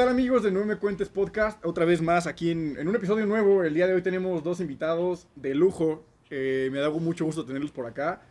tal amigos de No Me Cuentes Podcast? Otra vez más aquí en, en un episodio nuevo. El día de hoy tenemos dos invitados de lujo. Eh, me da mucho gusto tenerlos por acá.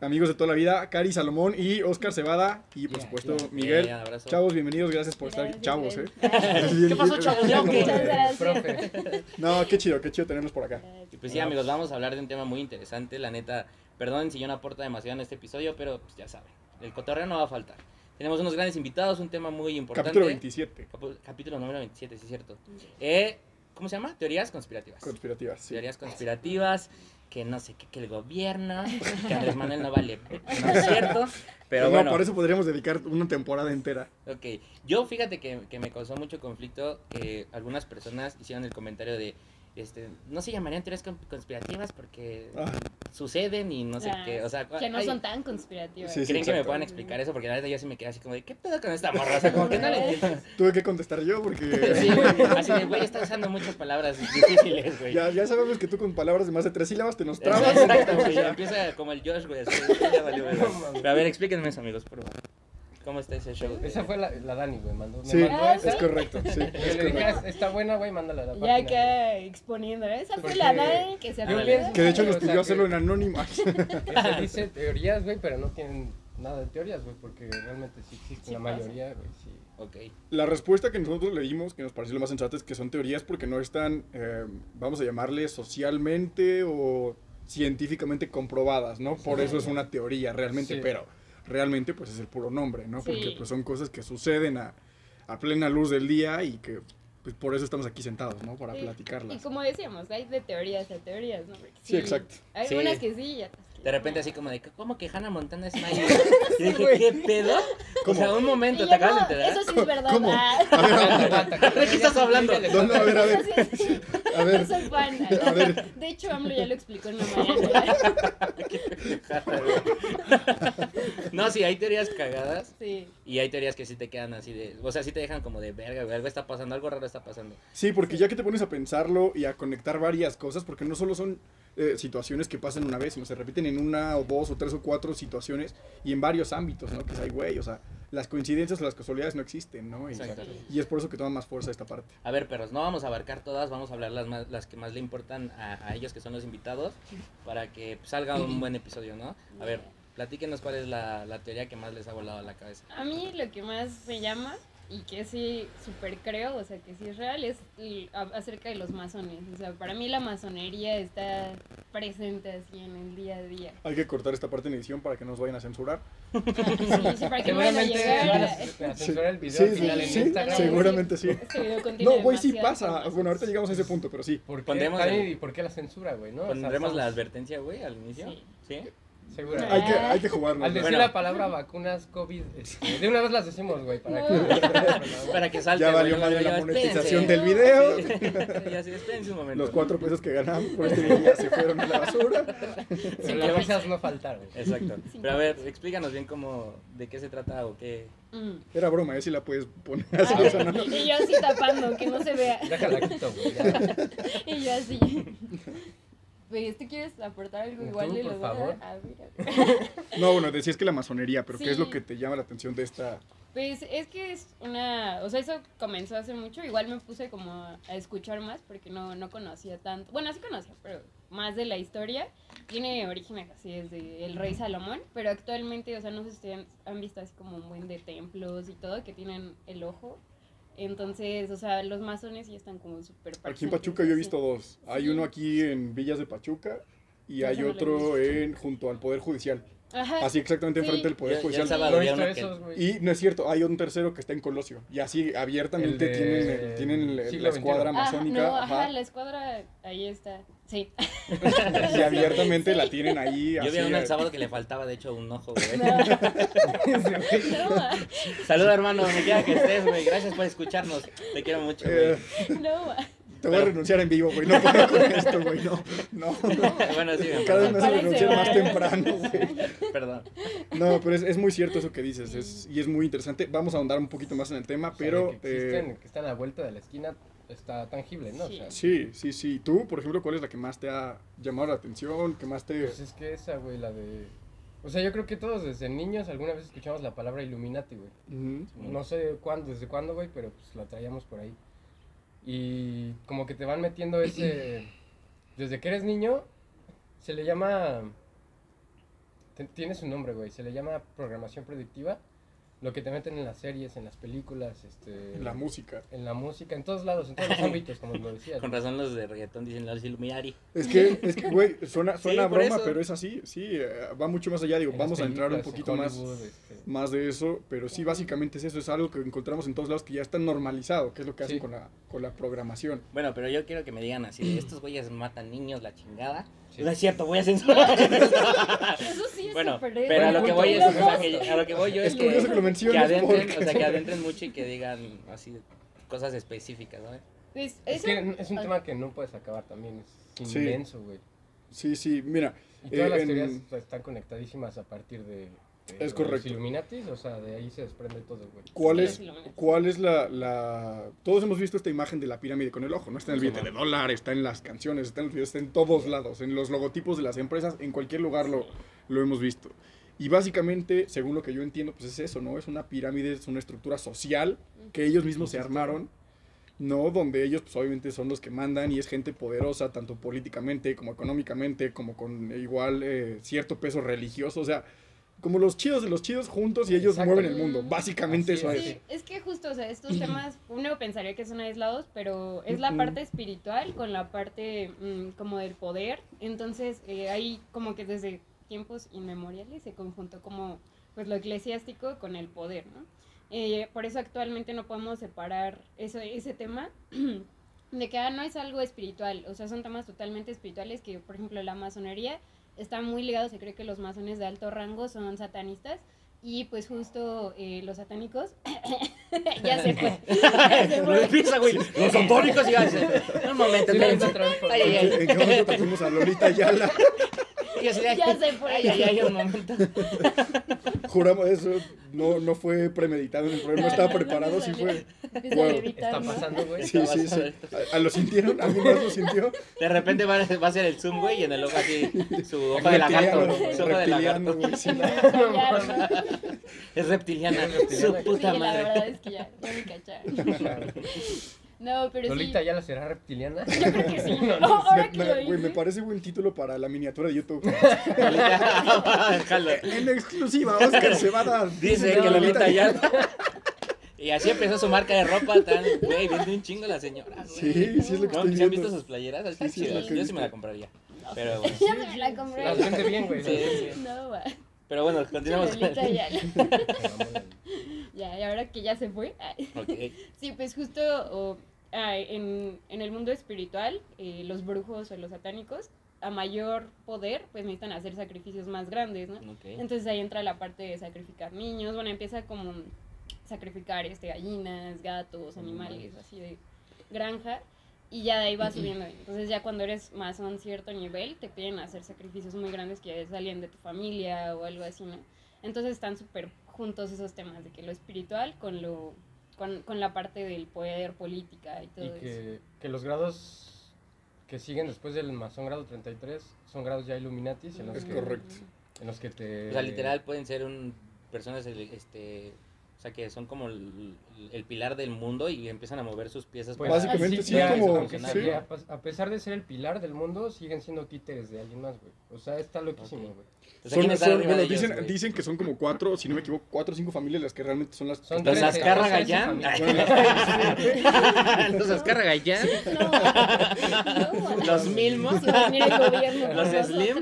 Amigos de toda la vida, Cari Salomón y Oscar Cebada. Y por Yeah, supuesto, yeah. Miguel. Yeah. Chavos, bienvenidos. Gracias por estar aquí. Gracias, Chavos, ¿eh? gracias. ¿Qué pasó, chavos? Gracias. No, qué chido, qué chido tenerlos por acá. Pues sí, amigos, vamos a hablar de un tema muy interesante. La neta, perdonen si yo no aporto demasiado en este episodio, pero pues ya saben, el cotorreo no va a faltar. Tenemos unos grandes invitados, un tema muy importante. Capítulo 27. Capu- Capítulo número 27, sí es cierto. Eh, ¿Cómo se llama? Teorías conspirativas. Conspirativas, sí. Teorías conspirativas, que no sé qué, que el gobierno, que Andrés Manuel no vale. No es cierto, pero no, bueno. por eso podríamos dedicar una temporada entera. Ok, yo fíjate que, que me causó mucho conflicto que algunas personas hicieron el comentario de, este, no se llamarían teorías con- conspirativas porque Ah, suceden y no sé Ah, qué, o sea, Que no ay, son tan conspirativas. Sí, sí, ¿Creen que me exacto. puedan explicar eso? Porque la verdad yo sí me quedé así como de, ¿qué pedo con esta morra? O sea, como que no le entiendo. tuve que contestar yo porque Sí, güey, así de, güey, está usando muchas palabras difíciles, güey. ya, ya sabemos que tú con palabras de más de tres sílabas te nos trabas. Exacto, güey, empieza como el Josh, güey, así, ya valió, güey. Pero a ver, explíquenme eso, amigos, por favor. ¿Cómo está ese show? Esa fue la, la Dani, güey. Mandó, me Sí, mandó Ah, esa. es correcto, sí, es le correcto. "Ah, está buena, güey, mándala a la Ya página, acá exponiendo. ¿eh? Esa fue la Dani que se pienso- Que de hecho nos O sea, pidió hacerlo que- en anónimo. Se dice teorías, güey, pero no tienen nada de teorías, güey, porque realmente sí existe Sí la pasa. mayoría, güey, sí. Ok. La respuesta que nosotros le dimos, que nos pareció lo más sensato, es que son teorías porque no están, eh, vamos a llamarle, socialmente o científicamente comprobadas, ¿no? Por eso es una teoría realmente, Sí. pero realmente pues es el puro nombre, ¿no? Porque pues son cosas que suceden a, a plena luz del día y que pues por eso estamos aquí sentados, ¿no? Para Sí. platicarlas. Y como decíamos, hay de teorías a teorías, ¿no? Porque Sí, exacto. Hay Sí. unas que sí y otras De repente así como de, ¿cómo que Hannah Montana es Miley? Y dije, ¿qué pedo? O ¿Cómo? sea, un momento, ¿te acabas de enterar? Eso sí es verdad. ¿Cómo? Ah, ¿De qué estás hablando? No, no, a ver, a ver, eso sí, a ver, no soy fan. a ver. De hecho, AMLO ya lo explicó en la mañana. No, sí, hay teorías cagadas Sí. y hay teorías que sí te quedan así de, o sea, sí te dejan como de verga, güey, algo está pasando, algo raro está pasando. Sí, porque ya que te pones a pensarlo y a conectar varias cosas, porque no solo son eh, situaciones que pasan una vez, sino se repiten en una o dos o tres o cuatro situaciones y en varios ámbitos, ¿no? Que es ahí, güey, o sea, las coincidencias o las casualidades no existen, ¿no? Y, Exacto. y es por eso que toma más fuerza esta parte. A ver, perros, no vamos a abarcar todas, vamos a hablar las, más, las que más le importan a, a ellos, que son los invitados, para que salga un buen episodio, ¿no? A ver, platíquenos cuál es la, la teoría que más les ha volado a la cabeza. A mí lo que más me llama y que sí súper creo, o sea que sí es real, es el- a- acerca de los masones. O sea, para mí la masonería está presente así en el día a día. Hay que cortar esta parte en edición para que no nos vayan a censurar. Ah, sí, sí, para que no vayan a llegar a- a, a censurar el video Sí, al sí, final sí, en Instagram. sí, seguramente sí. Este video No, güey, sí pasa. Bueno, ahorita llegamos a ese punto, pero sí. ¿Por qué, Pondremos y por qué la censura, güey, no? O sea, ¿Pondremos la advertencia, güey, al inicio? Sí. ¿Sí? Segura. Ah. Hay que, hay que jugarnos. Al decir Bueno. la palabra vacunas COVID, este, de una vez las decimos, güey, para que... Para que salte, Ya valió madre la monetización del video. Sí, ya sí, espérense un momento. Los cuatro pesos que ganamos por este video ya se fueron a la basura. Pero las risas no faltaron. Exacto. Pero a ver, explícanos bien cómo, de qué se trata o qué... Mm. Era broma, ¿eh? Si la puedes poner así. Sea, no- y yo así tapando, que no se vea. Déjala quito, güey. ya. Y yo así. Pues, ¿tú quieres aportar algo Tú, igual? y por lo voy a- favor. a ver. No, bueno, decías que la masonería, pero ¿qué es lo Sí. que te llama la atención de esta? Pues es que es una, o sea, eso comenzó hace mucho, igual me puse como a escuchar más porque no, no conocía tanto, bueno, sí conocía, pero más de la historia. Tiene orígenes así desde el rey Salomón, pero actualmente, o sea, no sé si han visto así como un buen de templos y todo que tienen el ojo. Entonces, o sea, los masones ya están como súper Aquí en Pachuca yo he visto dos. Hay Sí. uno aquí en Villas de Pachuca y hay otro en junto al Poder Judicial. Ajá. Así exactamente Sí. enfrente del Poder Yo- yo el Judicial. No que- esos. Y no es cierto, hay un tercero que está en Colosio. Y así abiertamente El de tienen, tienen la escuadra. Ah, masónica. no, ajá, ajá, la escuadra ahí está. Sí. y abiertamente Sí. la tienen ahí. Yo vi así, uno el sábado que le faltaba, de hecho, un ojo, güey. No, Saluda, hermano, donde quiera que estés, güey. Gracias por escucharnos. Te quiero mucho, eh, güey. no, ma. te voy a renunciar en vivo, güey. No puedo con esto, güey. No, no. bueno, sí, me Cada vez me hace renunciar más temprano, güey. Perdón. No, pero es, es muy cierto eso que dices. Es, y es muy interesante. Vamos a ahondar un poquito más en el tema, O sea, pero. que existen, eh, que está a la vuelta de la esquina, está tangible, ¿no? O sea, sí, sí, sí. Tú, por ejemplo, ¿cuál es la que más te ha llamado la atención? ¿Qué más te.? Pues es que esa, güey, la de O sea, yo creo que todos desde niños alguna vez escuchamos la palabra Illuminati, güey. No sé cuándo, desde cuándo, güey, pero pues la traíamos por ahí. Y como que te van metiendo ese... Desde que eres niño, se le llama... Tiene su nombre, güey. Se le llama programación predictiva. Lo que te meten en las series, en las películas, este... La música. En la música, en todos lados, en todos los ámbitos, como lo decías. Con razón los de reggaetón dicen los Illuminati. Es que, es que, güey, suena, suena broma, eso. pero es así, sí, eh, va mucho más allá, digo, En vamos a entrar un en poquito más, este, más de eso, pero sí, básicamente es eso, es algo que encontramos en todos lados que ya está normalizado, que es lo que hacen Sí. con la, con la programación. Bueno, pero yo quiero que me digan así, estos güeyes matan niños, la chingada. Sí. No es cierto, voy a censurar. Eso sí es bueno, pero a lo que voy es, punto. o sea, que- a lo que voy yo es, Es que, curioso que lo que menciones adentren, porque- o sea, que adentren mucho y que digan así cosas específicas, ¿no? Pues, Es eso- que es un tema que no puedes acabar también, es inmenso, güey. Sí, sí, mira, Y todas Eh, las en- teorías o sea, están conectadísimas a partir de, de Es los correcto. Illuminatis, o sea, de ahí se desprende todo, güey. ¿cuál es, los Illuminati. cuál es la, la... Todos hemos visto esta imagen de la pirámide con el ojo, ¿no? Está en el billete de dólar, está en las canciones, está en los videos, está en todos lados, en los logotipos de las empresas, en cualquier lugar lo, lo hemos visto. Y básicamente, según lo que yo entiendo, pues es eso, ¿no? Es una pirámide, es una estructura social que ellos mismos se armaron, ¿no? Donde ellos, pues obviamente son los que mandan y es gente poderosa, tanto políticamente como económicamente, como con igual eh, cierto peso religioso, o sea, como los chidos de los chidos juntos y ellos mueven el mundo. Básicamente Así eso es. es. Sí, es que justo, o sea, estos temas uno pensaría que son aislados, pero es la parte espiritual con la parte mm, como del poder. Entonces, eh, ahí como que desde tiempos inmemoriales se conjuntó como pues lo eclesiástico con el poder, ¿no? Eh, por eso actualmente no podemos separar eso, ese tema de que ah, no es algo espiritual, o sea, son temas totalmente espirituales que, por ejemplo, la masonería está muy ligado, se cree que los masones de alto rango son satanistas y pues justo eh, los satánicos ya se fue. Ya se Lo empieza, güey. Los autónicos y va a decir, un momento, Sí, ay, ay. ¿En qué momento trajimos a Lolita Ayala? Y así de, Ya se fue. Ay, ay, ay, un momento. Juramos eso, no, no fue premeditado en el programa, no estaba No, no, no preparado, sí fue. Wow. Está pasando, güey. Sí, sí, sí. ¿A, a lo sintieron? ¿Alguien más lo sintió? De repente va, va a ser el zoom, güey, y en el ojo así, su ojo de lagarto. Su ojo de reptiliano, lagarto. güey, sí. Es reptiliana. Su puta sí, la madre. verdad es que ya, ya me cacharon. No, pero Lolita sí. ya la será reptiliana. Yo creo que sí. No, No, ahora Me- que me- lo güey, me parece buen título para la miniatura de YouTube. En exclusiva, Oscar se va a dar. Dice que Lolita ya. Y así empezó su marca de ropa tan, güey, vende un chingo la señora. güey. Sí, sí es lo que ¿No? estoy ¿Sí han visto sus playeras? Está Sí, sí, es chido. lo que he Yo sí me la compraría. Pero bueno. Se me la compré. La vende bien, güey. Sí, sí. No, va. Pero bueno, continuamos con Lolita el... ya. Ya, y ahora que ya se fue. ay. Ok. Sí, pues justo o, ah, en, en el mundo espiritual, eh, los brujos o los satánicos, a mayor poder, pues necesitan hacer sacrificios más grandes, ¿no? Ok. Entonces ahí entra la parte de sacrificar niños, bueno, empieza como sacrificar este gallinas, gatos, animales, así de granja, y ya de ahí va subiendo. Entonces ya cuando eres más a un cierto nivel, te piden hacer sacrificios muy grandes que salen de tu familia o algo así, ¿no? Entonces están súper juntos esos temas de que lo espiritual con lo con, con la parte del poder, política y todo Y eso. que, que los grados que siguen después del masón grado 33 son grados ya Illuminatis en los Es que, correcto. En los que te... O sea, literal pueden ser un personas este o sea que son como el, el pilar del mundo y empiezan a mover sus piezas Pues, para- Básicamente sí, como- sí. a- a pesar de ser el pilar del mundo, siguen siendo títeres de alguien más, güey. O sea, está loquísimo, güey. O sea, Son- ¿quién está son- arriba bueno, ellos, dicen, dicen que son como cuatro, si no me equivoco, cuatro o cinco familias las que realmente son las... Son Los trece, Azcárraga ya. las- Los Azcárraga ya. No, no, Los por Los Slim.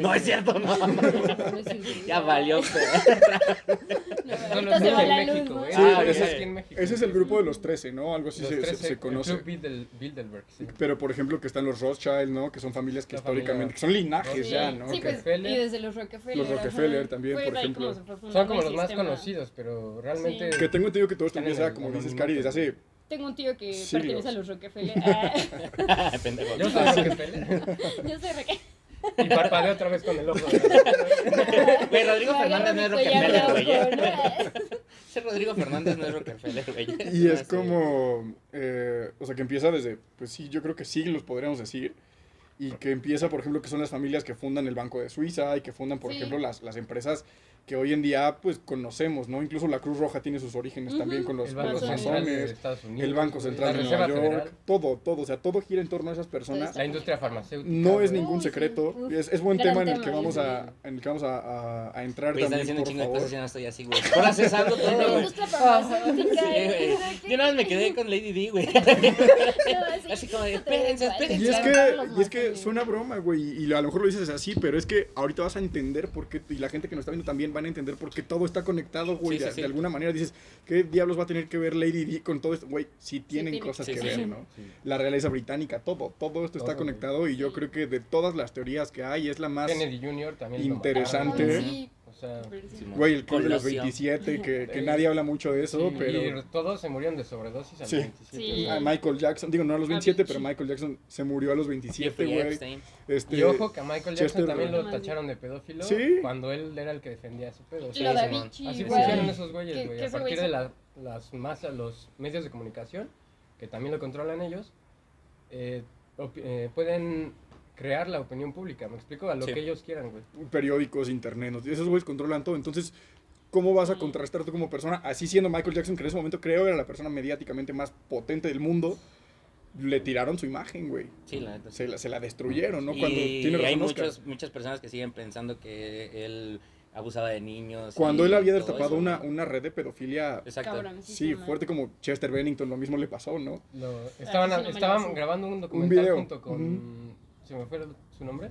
No es cierto, no. Ya valió. Los se va la luz, México, ¿no? güey. Sí, Ah, ese es- en México. Ese es el grupo de los 13, ¿no? Algo así Los se, se- 13, se conoce. El Club Bildel- Bilderberg, sí. Pero, por ejemplo, que están los Rothschild, ¿no? Que son familias que La históricamente... familia- Que son linajes Sí, ya, ¿no? sí, Que- pues, Rockefeller. y desde los Rockefeller. Los Rockefeller ajá. también, por ejemplo. se Son como los más conocidos, pero realmente... Sí. Que tengo entendido que todo esto empieza, como dices, Cari, desde hace... Tengo un tío que pertenece a los Rockefeller. Ah. Yo soy Rockefeller. yo soy Rockefeller. Y parpadeo otra vez con el ojo. Güey, Rodrigo Fernández no es Rockefeller, güey. Ese Rodrigo Fernández no es Rockefeller, güey. Y es como, eh, o sea, que empieza desde, pues sí, yo creo que siglos podríamos decir. y que empieza, por ejemplo, que son las familias que fundan el Banco de Suiza y que fundan, por Sí. ejemplo, las, las empresas que hoy en día pues conocemos, ¿no? Incluso la Cruz Roja tiene sus orígenes Ujú. también con los, El con los masones. Unidos. el Banco Central de Nueva York, Federal, todo, todo, o sea, todo gira en torno a esas personas. La industria farmacéutica. No es ningún Uy, sí, secreto, uf, es, es buen gran tema en el tema, que vamos sí. a, en el que vamos a, a- a entrar están también, diciendo un por chingo de favor. cosas yo no estoy así, güey. Por asesando todo, La industria farmacéutica. Sí, güey. Yo nada más me quedé con Lady D, güey. Sí, Así como espérense, espérense. Y es que, y es que suena broma, güey, y a lo mejor lo dices así, pero es que ahorita vas a entender por qué, y la gente que nos está viendo también van a entender por qué todo está conectado, güey, Sí, sí, de, sí. de alguna manera dices, ¿qué diablos va a tener que ver Lady Di con todo esto? Güey, sí tienen tiene. cosas Sí, que sí, ver, sí. ¿no? Sí. La realeza británica, todo, todo esto está conectado y yo creo que de todas las teorías que hay es la más... Kennedy Jr. también interesante. O sea. Güey, el club de los Colosio. 27, que, nadie habla mucho de eso, sí, pero... y todos se murieron de sobredosis a los Sí. 27. Sí. Ah, Michael Jackson, digo, no a los 27, pero. Michael Jackson se murió a los 27, Jeffrey güey. Este, Y ojo que a Michael Jackson Chester- también lo tacharon de pedófilo Sí. cuando él era el que defendía ese pedo. o Sí, sea, Lo Simón. Avicii, así funcionan esos güeyes, güey. A partir de la- las masas, los medios de comunicación, que también lo controlan ellos, eh, eh, pueden crear la opinión pública, me explico, a lo Sí. que ellos quieran, güey. periódicos, internet, esos güeyes controlan todo. Entonces, ¿cómo vas a contrastar tú como persona? Así siendo Michael Jackson, que en ese momento creo era la persona mediáticamente más potente del mundo, le tiraron su imagen, güey. Sí, la neta. Se la, se la destruyeron, ¿no? Y Cuando tiene hay razón Oscar. muchos, muchas personas que siguen pensando que él abusaba de niños. Cuando y él había destapado una, una red de pedofilia, Exacto. Cabrón, sí, fuerte como Chester Bennington, lo mismo le pasó, ¿no? Estaban sí no estaban sé. grabando un documental video. junto con... ¿Se me fue su nombre?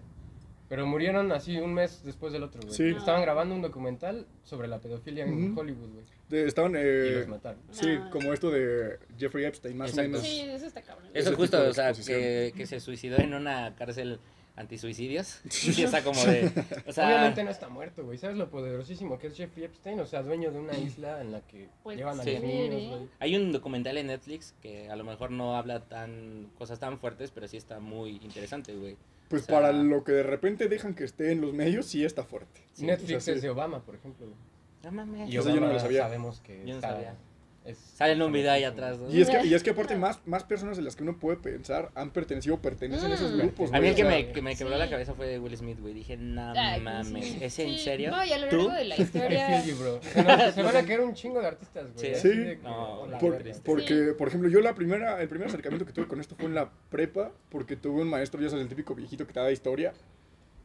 Pero murieron así un mes después del otro, güey. Sí. Estaban grabando un documental sobre la pedofilia en Ujú. Hollywood, güey. Estaban, Y eh, los mataron. sí, Ah. como esto de Jeffrey Epstein, más Exacto. o menos. Sí, eso está cabrón. Eso ese justo, o sea, que, que se suicidó en una cárcel antisuicidios. Sí, está como de. O sea, Obviamente no está muerto, güey. ¿Sabes lo poderosísimo que es Jeffrey Epstein? O sea, dueño de una isla en la que Pues, llevan a sí. los niños, güey. hay un documental en Netflix que a lo mejor no habla tan cosas tan fuertes, pero sí está muy interesante, güey. Pues O sea- para lo que de repente dejan que esté en los medios, sí está fuerte. Sí, Netflix o sea, sí. es de Obama, por ejemplo. güey. No mames. Y Eso yo no lo sabía. sabemos que Yo no está- sabía. Es- Sale en un video ahí atrás, ¿no? Y es que, y es que aparte más, más personas de las que uno puede pensar han pertenecido o pertenecen a esos Mm. grupos. A mí el que me, que me quebró Sí. la cabeza fue Will Smith, güey. Dije, no Ay, mames. sí. ¿Es en Sí. serio? No, y a lo ¿Tú? largo de la I historia. feel you, bro. Se, van a caer un chingo de artistas, güey. Sí. Sí. No, Por- porque, por ejemplo, yo la primera, el primer acercamiento que tuve con esto fue en la prepa, porque tuve un maestro, ya sabes, el típico viejito que te daba historia.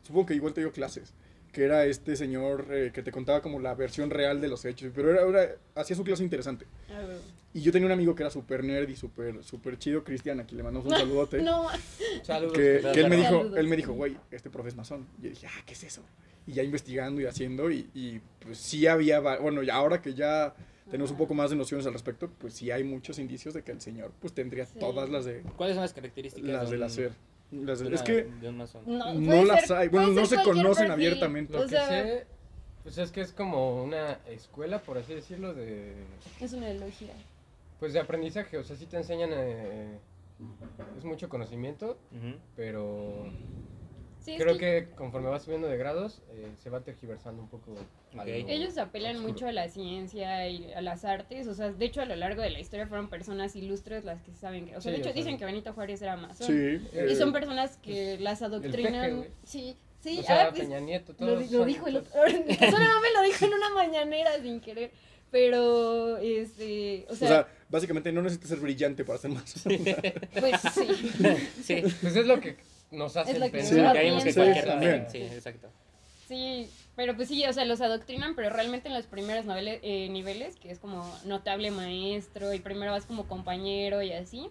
Supongo que igual te dio clases. Que era este señor eh, que te contaba como la versión real de los hechos. Pero era, era- hacía su clase interesante. Ah. Y yo tenía un amigo que era súper nerd y súper súper chido, Cristian, aquí le mandamos un saludote. No, Saludos. que, Saludos, que él me dijo, saludos. él me dijo, güey, este profe es masón. Y yo dije, ah, ¿qué es eso? Y ya investigando y haciendo, y, y, pues sí había, bueno, y ahora que ya tenemos un poco más de nociones al respecto, pues sí hay muchos indicios de que el señor pues tendría Sí. todas las de ¿Cuáles son las características las de del hacer. Las de- de es que no, las ser- hay, bueno, no se conocen perfil. abiertamente. Lo O que sé, pues es que es como una escuela, por así decirlo, de es una elogia. pues de aprendizaje. O sea, sí te enseñan, eh, es mucho conocimiento, pero Sí, es creo que conforme vas subiendo de grados, eh, se va tergiversando un poco. lo Ellos apelan oscuro. mucho a la ciencia y a las artes, o sea, de hecho a lo largo de la historia fueron personas ilustres las que saben que, o sea, Sí, de hecho dicen que Benito Juárez era masón. Sí. Y eh, son personas que las peje, adoctrinan. sí, sí, o sea, ah, pues, Peña Nieto, lo, todos lo son- dijo el otro. Más me lo dijo en una mañanera sin querer. Pero, este, o o sea, básicamente no necesitas ser brillante para ser masón. pues sí. Sí. Pues es lo que nos hace Es lo que pensar. Uno Creímos que cualquier Sí, también. también. Sí, exacto. Sí, pero pues sí, o sea, los adoctrinan, pero realmente en los primeros novele- eh, niveles, que es como notable maestro y primero vas como compañero y así,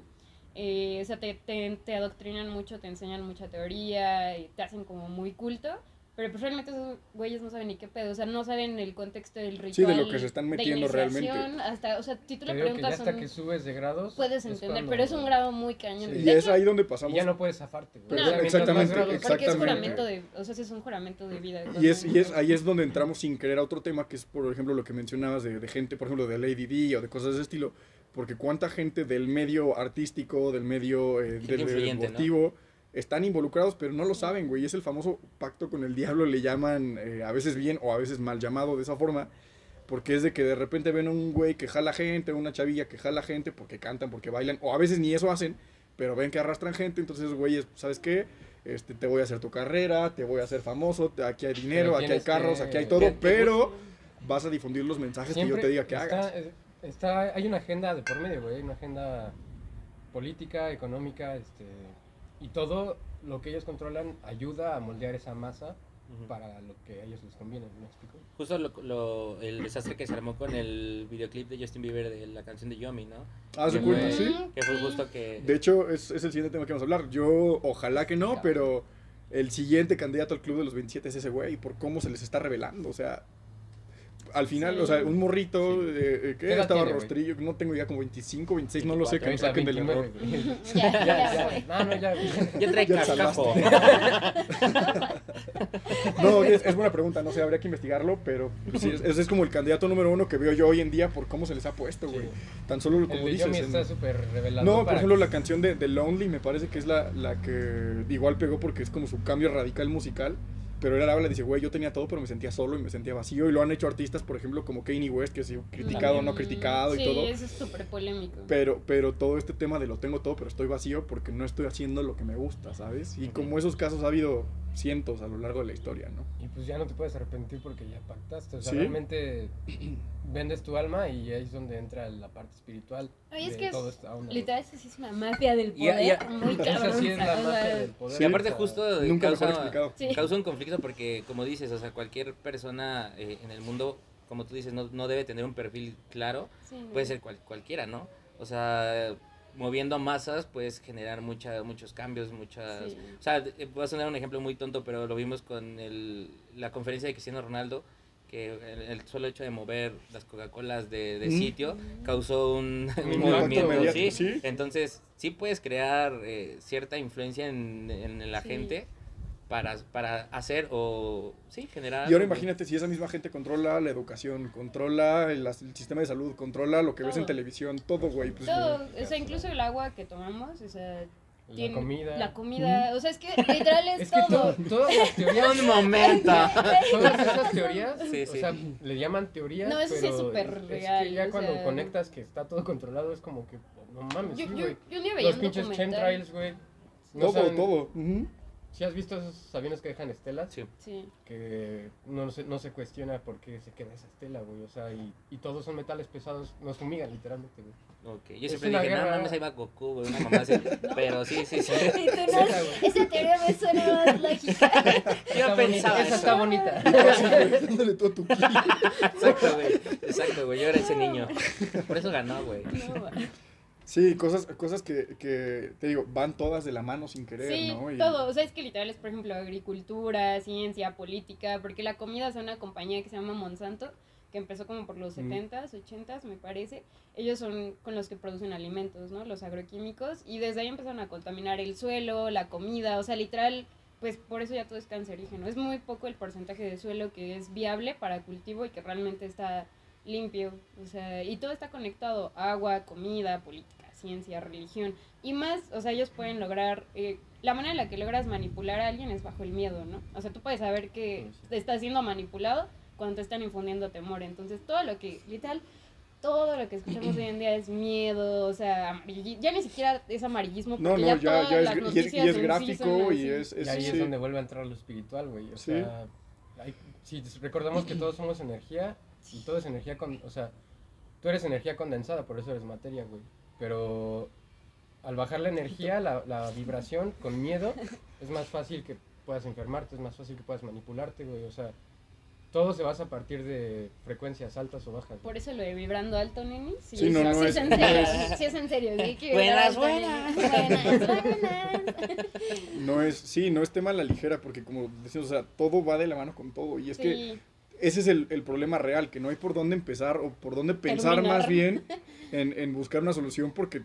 eh, o sea, te, te, te adoctrinan mucho, te enseñan mucha teoría y te hacen como muy culto, pero pues realmente esos güeyes no saben ni qué pedo, o sea, no saben el contexto del ritual. Sí, de lo que se están metiendo realmente. Hasta, o sea, si tú le digo que ya preguntas, hasta son- que subes de grados. puedes es entender, cuando- pero es un grado muy cañón. Sí. Y De es hecho, ahí donde Y pasamos. ya no puedes zafarte. güey. No. Exactamente, grados- Porque es exactamente. juramento de, o sea, es un juramento de vida. Y es, y es ahí es donde entramos sin querer a otro tema, que es, por ejemplo, lo que mencionabas de, de gente, por ejemplo, de Lady D o de cosas de ese estilo. Porque cuánta gente del medio artístico, del medio eh, del influyente, ¿no? Están involucrados, pero no lo saben, güey. Es el famoso pacto con el diablo, le llaman eh, a veces bien o a veces mal llamado de esa forma. Porque es de que de repente ven a un güey que jala gente, una chavilla que jala gente porque cantan, porque bailan, o a veces ni eso hacen, pero ven que arrastran gente, entonces, güeyes, ¿sabes qué? este, te voy a hacer tu carrera, te voy a hacer famoso, te- aquí hay dinero, aquí hay carros, que- aquí hay todo, que- pero vas a difundir los mensajes que yo te diga que está, hagas. eh, Está, hay una agenda de por medio, güey, hay una agenda política, económica, este, y todo lo que ellos controlan ayuda a moldear esa masa para lo que a ellos les conviene, ¿me explico? Justo lo, lo- el desastre que se armó con el videoclip de Justin Bieber de la canción de Yomi, ¿no? Que cuenta, fue- sí. Que fue justo que... De hecho, es, es el siguiente tema que vamos a hablar. Yo, ojalá que no, pero el siguiente candidato al club de los 27 es ese güey, por cómo se les está revelando. O sea, al final, Sí. o sea, un morrito Sí. eh, eh, ¿Qué que edad estaba tiene, rostrillo, no tengo ya como 25, 26, no lo sé, que me Ahorita saquen del 29, error. Ya, ya, ya. No, no, ya. Ya trae cascajo. No, es, es buena pregunta, no sé, habría que investigarlo, pero pues, sí, ese es como el candidato número uno que veo yo hoy en día por cómo se les ha puesto, güey. Sí. Tan solo El como de dices. Yomi está súper revelado. No, por ejemplo, que- la canción de, de Lonely me parece que es la, la que igual pegó porque es como su cambio radical musical. Pero él habla, dice, güey, yo tenía todo, pero me sentía solo y me sentía vacío. Y lo han hecho artistas, por ejemplo, como Kanye West, que ha sido criticado o no criticado y sí, todo. eso es súper polémico. Pero, pero todo este tema de lo tengo todo, pero estoy vacío porque no estoy haciendo lo que me gusta, ¿sabes? Y como esos casos ha habido cientos a lo largo de la historia, ¿no? Y pues ya no te puedes arrepentir porque ya pactaste. O sea, ¿Sí? realmente vendes tu alma y ahí es donde entra la parte espiritual. Ay, es que es- Literal, esa sí es una mafia del poder y a- muy cabrón. Esa sí es la magia del poder. Sí. Y aparte justo eh, Nunca causa. Sí. causa un conflicto porque, como dices, o sea, cualquier persona eh, en el mundo, como tú dices, no, no debe tener un perfil claro. sí. Puede ser cual- cualquiera, ¿no? O sea, moviendo masas puedes generar mucha, muchos cambios, muchas... Sí. O sea, eh, voy a sonar un ejemplo muy tonto, pero lo vimos con el, la conferencia de Cristiano Ronaldo, que el, el solo hecho de mover las Coca-Colas de, de Mm. sitio causó un, movimiento, mediático, ¿sí? sí. Entonces, sí puedes crear eh, cierta influencia en, en la Sí. gente para, para hacer o, sí, generar... Y ahora imagínate si esa misma gente controla la educación, controla el, el sistema de salud, controla lo que ves en televisión, todo, güey. Pues, Todo, o sea, incluso el agua que tomamos, o sea, La tiene- comida. La comida, o sea, es que literal es, Es que todo. todo, todas las teorías. Un momento. Todas esas teorías, Sí, o sí. sea, le llaman teorías. No, eso sí es pero súper es- real, Es que ya o cuando sea- conectas que está todo controlado, es como que, no mames, Yo, sí, yo, güey. yo Los pinches chemtrails, güey. No todo, saben- todo. ujú. ¿Sí has visto esos aviones que dejan estelas? Sí. Sí. Que no se, no se cuestiona por qué se queda esa estela, güey. O sea, y, y todos son metales pesados, nos fumigan literalmente, güey. Ok, yo Es siempre dije, no guerra. mames, ahí va Goku, güey, una mamá así. Pero sí, sí, sí. No, esa teoría me suena más lógica. Yo Está pensaba bonita, esa está bonita. Dándole todo tu. Exacto, güey. Exacto, güey. Yo era ese niño. Por eso ganó, güey. No. Sí, cosas, cosas que, que, te digo, van todas de la mano sin querer, Sí, ¿no? Y- todo. O sea, es que literal es, por ejemplo, agricultura, ciencia, política, porque la comida es una compañía que se llama Monsanto, que empezó como por los Mm. 70s, 80s, me parece. Ellos son con los que producen alimentos, ¿no? Los agroquímicos. Y desde ahí empezaron a contaminar el suelo, la comida, o sea, literal, pues por eso ya todo es cancerígeno. Es muy poco el porcentaje de suelo que es viable para cultivo y que realmente está limpio. O sea, y todo está conectado, agua, comida, política, ciencia, religión. Y más, o sea, ellos pueden lograr, eh, la manera en la que logras manipular a alguien es bajo el miedo, ¿no? O sea, tú puedes saber que te estás siendo manipulado cuando te están infundiendo temor. Entonces, todo lo que, literal, todo lo que escuchamos hoy en día es miedo, o sea, ya ni siquiera es amarillismo, No, porque no, ya, ya, todas ya es, y es, y es en sí gráfico y así. es... Y es- ahí sí. es donde vuelve a entrar lo espiritual, güey. O Sí. sea, hay- si recordamos que todos somos energía, y todo es energía con, o sea, tú eres energía condensada, por eso eres materia, güey. Pero al bajar la energía, la, la vibración con miedo, es más fácil que puedas enfermarte, es más fácil que puedas manipularte, güey. O sea, todo se basa a partir de frecuencias altas o bajas. Por eso lo de vibrando alto, neni. Sí, Sí, no, sí, no sí es- es en serio. es- Sí es en serio. sí, que Buenas, buenas. Buenas, buenas. No es, sí, no es tema a la ligera, porque como decimos, o sea, todo va de la mano con todo. Y es que ese es el, el problema real, que no hay por dónde empezar o por dónde pensar Terminar. más bien en, en buscar una solución porque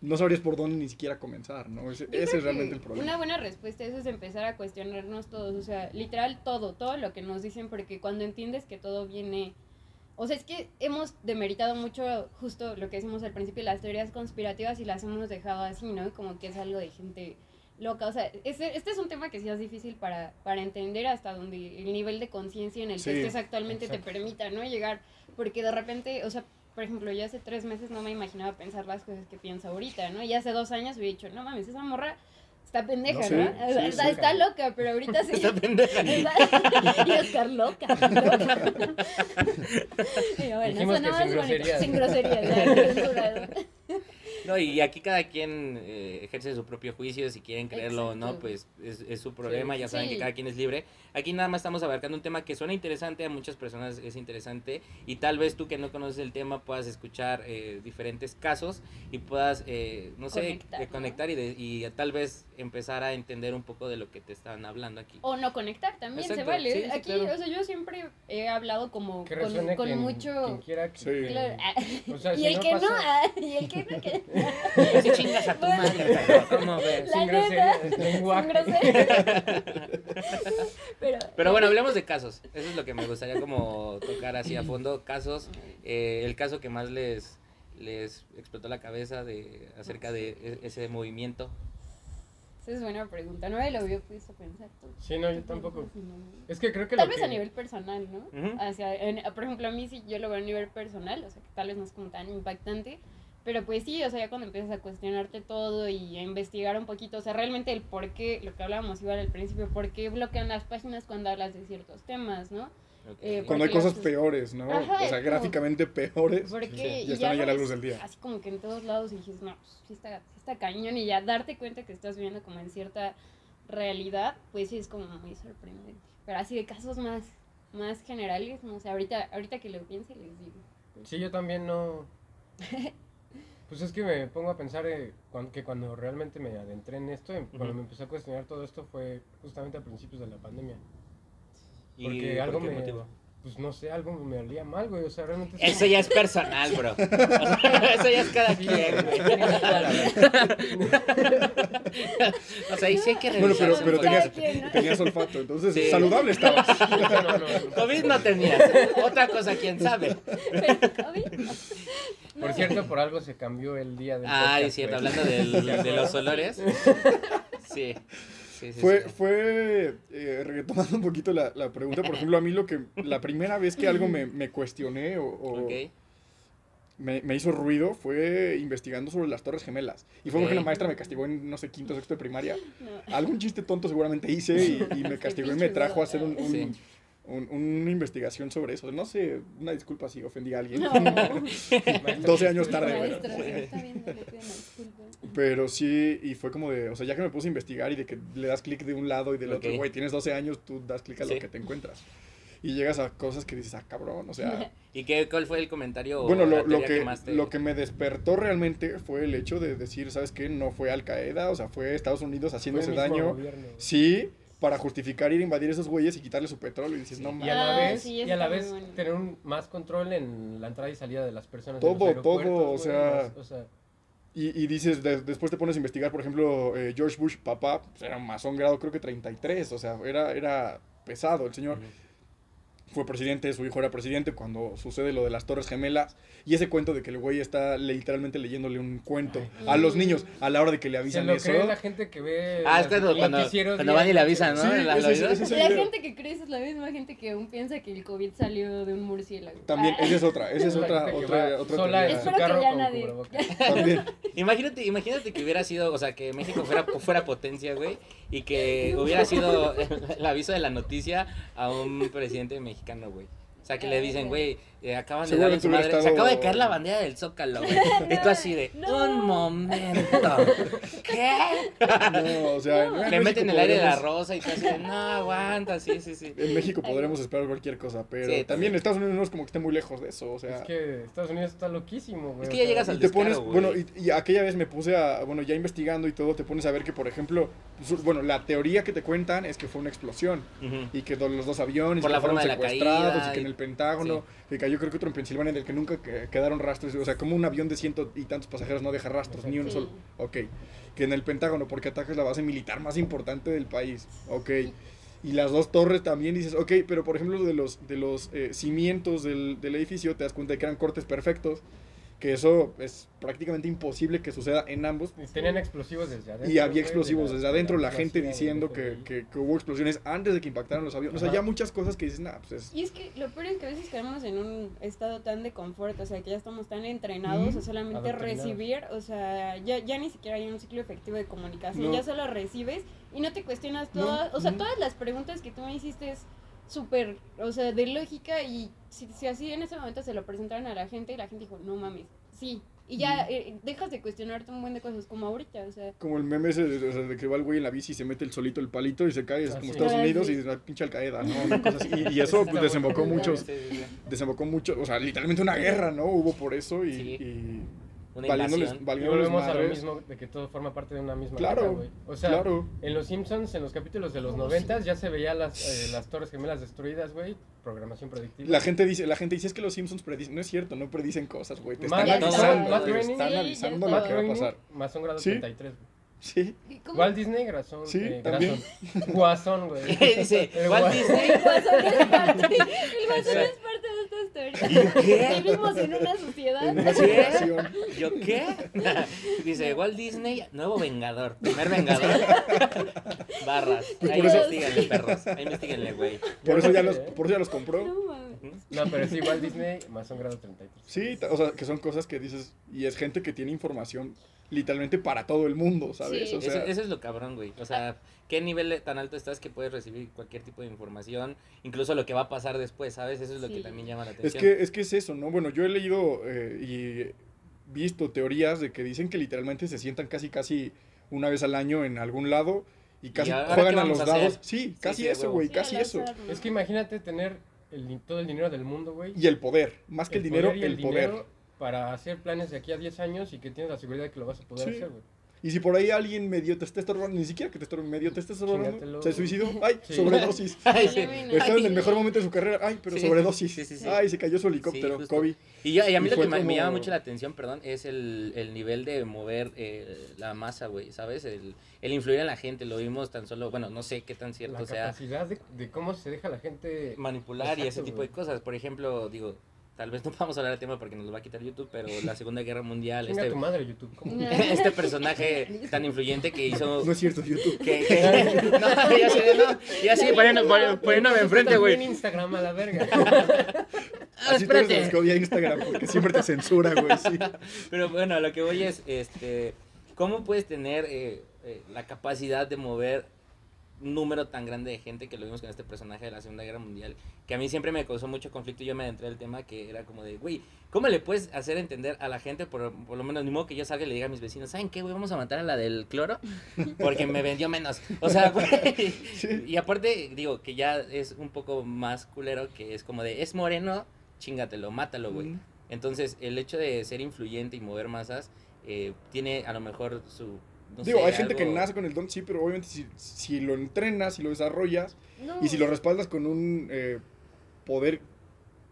no sabrías por dónde ni siquiera comenzar, ¿no? Ese, es realmente el problema. Una buena respuesta a eso es empezar a cuestionarnos todos, o sea, literal todo, todo lo que nos dicen, porque cuando entiendes que todo viene, o sea, es que hemos demeritado mucho justo lo que decimos al principio, las teorías conspirativas y las hemos dejado así, ¿no? Como que es algo de gente loca, o sea, ese- este es un tema que sí es difícil para, para entender hasta donde el nivel de conciencia en el Sí, que estés actualmente exacto. te permita, ¿no? Llegar, porque de repente, o sea, por ejemplo, yo hace tres meses no me imaginaba pensar las cosas que pienso ahorita, ¿no? Y hace dos años hubiera dicho, no mames, esa morra Está pendeja, No sé, ¿no? sí, sí, está, sí. está loca, pero ahorita sí. Está pendeja. Y Oscar loca. loca. Y bueno, Dijimos eso no que es sin bonito. groserías. Sin groserías, ya, censurado. No, y aquí cada quien eh, ejerce su propio juicio, si quieren creerlo o no, pues es, es su problema, ya saben Sí. que cada quien es libre. Aquí nada más estamos abarcando un tema que suena interesante, a muchas personas es interesante, y tal vez tú que no conoces el tema puedas escuchar eh, diferentes casos y puedas, eh, no sé, Conectar, eh, ¿no? y, de- y tal vez empezar a entender un poco de lo que te están hablando aquí. O no conectar también, se vale. sí, sí, Aquí, claro. o sea, yo siempre he hablado como Que con, resuene con quien, mucho... quien quiera que... Sí. Claro, O sea, y si el no que no, pasa- ah, y el que no, que... Si chingas a tu madre, pero ¿cómo ves? La Sin neta, sin. Pero, Pero bueno, hablemos de casos. Eso es lo que me gustaría como tocar así a fondo. Casos, eh, el caso que más les, les explotó la cabeza de acerca de e- ese movimiento. Esa es buena pregunta, no me lo había puesto a pensar. ¿tú? Sí, no, yo tampoco. Es que creo que Tal lo vez que... a nivel personal, ¿no? Ujú. Hacia, en- por ejemplo, a mí sí yo lo veo a nivel personal, o sea, que tal vez no es como tan impactante, pero pues sí, o sea, ya cuando empiezas a cuestionarte todo y a investigar un poquito, o sea, realmente el por qué, lo que hablábamos igual al principio, por qué bloquean las páginas cuando hablas de ciertos temas, ¿no? Ok. Eh, Cuando hay cosas las- peores, ¿no? Ajá, o sea, gráficamente peores. Porque Sí, ya están ahí lo a la luz del día. Así como que en todos lados y dices, no, pues, sí está, sí está cañón y ya darte cuenta que estás viviendo como en cierta realidad, pues sí es como muy sorprendente. Pero así de casos más, más generales, no sé, ahorita, ahorita que lo piense les digo. Sí, yo también no... Pues es que me pongo a pensar eh, cuan- que cuando realmente me adentré en esto, em- cuando me empecé a cuestionar todo esto fue justamente a principios de la pandemia. ¿Y Porque por algo qué me... motivo? Pues no sé, algo me olía mal, güey. O sea, realmente... Eso ya es personal, bro. O sea, Eso ya es cada Sí, quien, güey. O sea, ahí sí hay que Bueno, pero, pero tenías, tenías olfato, entonces Sí. saludable estabas. No, no, no. COVID no tenías. Otra cosa, quién sabe. Pero, COVID, no. Por cierto, por algo se cambió el día del Ah, podcast, es cierto, hablando del- de los olores. Sí. Sí, sí, Fue, sí. fue eh, retomando un poquito la, la pregunta, por ejemplo, a mí lo que, la primera vez que algo me, me cuestioné o, me, me hizo ruido fue investigando sobre las Torres Gemelas. Y fue porque Ok. una maestra me castigó en, no sé, quinto, sexto de primaria. No. Algún chiste tonto seguramente hice y, y me castigó y me trajo a hacer un, un- Sí. Un- una investigación sobre eso. No sé, una disculpa si ofendí a alguien. No. 12 años tarde, Maestra, bueno. si está viendo, le pido una disculpa. Pero sí, y fue como de, o sea, ya que me puse a investigar y de que le das clic de un lado y del otro, Ok. güey, tienes 12 años, tú das clic a Sí. lo que te encuentras. Y llegas a cosas que dices, ah, cabrón, o sea... ¿Y qué, cuál fue el comentario? Bueno, lo, lo teoría que, más te- lo que me despertó realmente fue el hecho de decir, ¿sabes qué? No fue Al Qaeda, o sea, fue Estados Unidos Fue el haciéndose mismo daño. gobierno. Sí, para justificar ir a invadir esos güeyes y quitarle su petróleo. Y dices, no Y a mames. la Ah, vez, sí, y a la vez bueno. tener un, más control en la entrada y salida de las personas. los Todo, todo, o sea- las- o sea, Y, y dices, de- después te pones a investigar, por ejemplo, eh, George Bush, papá, pues era un masón grado, creo que 33, o sea, era, era pesado el señor. Ujú. Fue presidente, su hijo era presidente cuando sucede lo de las Torres Gemelas. Y ese cuento de que el güey está literalmente leyéndole un cuento a los niños a la hora de que le se avisan lo eso. cree la gente que ve Ah, es cuando, cuando, van y le avisan, ¿no? Sí, la- gente que cree eso es la misma gente que aún piensa que el COVID salió de un murciélago. También, esa es otra, esa es otra, otra, otra sola en su que ya nadie-. También. Imagínate, imagínate que hubiera sido, o sea, que México fuera, fuera potencia, güey, y que hubiera sido el, aviso de la noticia a un presidente mexicano, güey. O sea, que le dicen, güey, eh, acaban de darle su madre, se acaba de caer la bandera del Zócalo, güey. Y tú así de, No. un momento, ¿qué? No, o sea, en Le meten el aire de la rosa y tú así de, no, aguanta, sí, sí, sí. En México podremos esperar cualquier cosa, pero Sí, también Estados Unidos no es como que esté muy lejos de eso, o sea... Es que Estados Unidos está loquísimo, güey. Es que ya llegas al Y te descaro, pones, bueno, y, y aquella vez me puse a, bueno, ya investigando y todo, te pones a ver que, por ejemplo, pues, bueno, la teoría que te cuentan es que fue una explosión y que los dos aviones Por la fueron forma de la secuestrados caída y que en el Pentágono, que cayó creo que otro en Pensilvania en el que nunca que- quedaron rastros, o sea, como un avión de ciento y tantos pasajeros no deja rastros, ni un Sí. solo, ok, que en el Pentágono porque atacas la base militar más importante del país, ok. Y las dos torres también dices, ok, pero por ejemplo de los, de los eh, cimientos del, del edificio te das cuenta de que eran cortes perfectos que eso es prácticamente imposible que suceda en ambos. Y tenían explosivos desde adentro. Y había explosivos de la- desde adentro, de la gente diciendo que, que, que hubo explosiones antes de que impactaran los aviones. O sea, ya muchas cosas que dices, nah, pues es... Y es que lo peor es que a veces caemos en un estado tan de confort, o sea, que ya estamos tan entrenados a solamente recibir, o sea, ya, ya ni siquiera hay un ciclo efectivo de comunicación, No. ya solo recibes y no te cuestionas todas, o sea, todas las preguntas que tú me hiciste es súper, o sea, de lógica y si, si así en ese momento se lo presentaron a la gente y la gente dijo, no mames, sí, y ya eh, dejas de cuestionarte un buen de cosas como ahorita, o sea, Como el meme ese de, o sea, de que va el güey en la bici y se mete el solito el palito y se cae, es Ah, como sí. Estados Ah, Unidos sí. y la pinche Al-Qaeda, ¿no? Una cosa así. Y, y eso pues, desembocó muchos, desembocó mucho, o sea, literalmente una guerra, ¿no? Hubo por eso y, Sí. y Una valiéndoles, invasión. Volvemos a lo mismo de que todo forma parte de una misma Claro, güey. O sea, claro. en los Simpsons, en los capítulos de los noventas, ya se veía las, eh, las torres gemelas destruidas, güey. Programación predictiva. La gente dice, la gente dice es que los Simpsons predicen, no es cierto, no predicen cosas, güey, te están Matt- avisando, Matt están Sí, avisando ya lo Matt que va a pasar. Más un grado Sí. 33, güey. Sí. ¿y cómo? Walt Disney, Grazón. Sí, eh, también. Grazón. Guasón, güey. Dice, El Walt Disney. El guasón es parte, el guasón es parte de esta historia. ¿Qué? Vivimos en una sociedad. En una ¿Qué? situación. ¿Yo qué? Dice, Walt Disney, nuevo Vengador. Primer Vengador. Barras. Ahí investiguenle, perros. Ahí investiguenle, güey. Por eso ya los, ¿eh? por eso ya los compró. No pero sí, Walt Disney, más un grado 33. Sí, o sea, que son cosas que dices, y es gente que tiene información literalmente para todo el mundo, ¿sabes? Sí. O sea, Eso, eso es lo cabrón, güey. O sea, ¿qué nivel tan alto estás que puedes recibir cualquier tipo de información? Incluso lo que va a pasar después, ¿sabes? Eso es lo que también llama la es atención. que, es que es eso, ¿no? Bueno, yo he leído eh, y visto teorías de que dicen que literalmente se sientan casi, casi una vez al año en algún lado y casi juegan a los a dados. Sí, casi sí, eso, güey, Sí, casi eso. Es que imagínate tener el, todo el dinero del mundo, güey. Y el poder, más que el, dinero, el, poder. Para hacer planes de aquí a 10 años y que tienes la seguridad de que lo vas a poder Sí. hacer, güey. Y si por ahí alguien medio te está estorbando, ni siquiera que te estorbe, medio te está estorbando, se suicidó, ay, Sí. sobredosis. Ay, sí. Estaba en el mejor momento de su carrera, ay, pero Sí. sobredosis. Sí, sí, sí. Ay, se cayó su helicóptero. Kobe. Y, yo- y a mí Y lo que me, llama mucho la atención, perdón, es el, el nivel de mover eh, la masa, güey, ¿sabes? El, el influir en la gente, lo vimos tan solo, bueno, no sé qué tan cierto La sea capacidad de, de cómo se deja la gente... manipular y ese tipo de cosas. Por ejemplo, digo, tal vez no vamos a hablar del tema porque nos lo va a quitar YouTube, pero la Segunda Guerra Mundial, este, tu madre, YouTube. este personaje tan influyente que hizo... No es cierto, YouTube. Que, que- no, ya sé, no, ya sí, poniéndome enfrente, güey. Instagram a la verga. Ah, Así espérate. que odia Instagram porque siempre te censura, güey, sí. Pero bueno, lo que voy es, este, ¿cómo puedes tener eh, eh, la capacidad de mover número tan grande de gente que lo vimos con este personaje de la Segunda Guerra Mundial? Que a mí siempre me causó mucho conflicto y yo me adentré el tema que era como de, güey, ¿cómo le puedes hacer entender a la gente, por, por lo menos, ni modo que yo salga y le diga a mis vecinos, ¿saben qué, güey? Vamos a matar a la del cloro porque me vendió menos. O sea, güey. Sí. Y aparte, digo, que ya es un poco más culero, que es como de, es moreno, chingatelo, mátalo, güey. Mm. Entonces, el hecho de ser influyente y mover masas eh, tiene a lo mejor su. No Digo, sé, hay gente que nace con el don, sí, pero obviamente si, si lo entrenas, si lo desarrollas No. y si lo respaldas con un eh, poder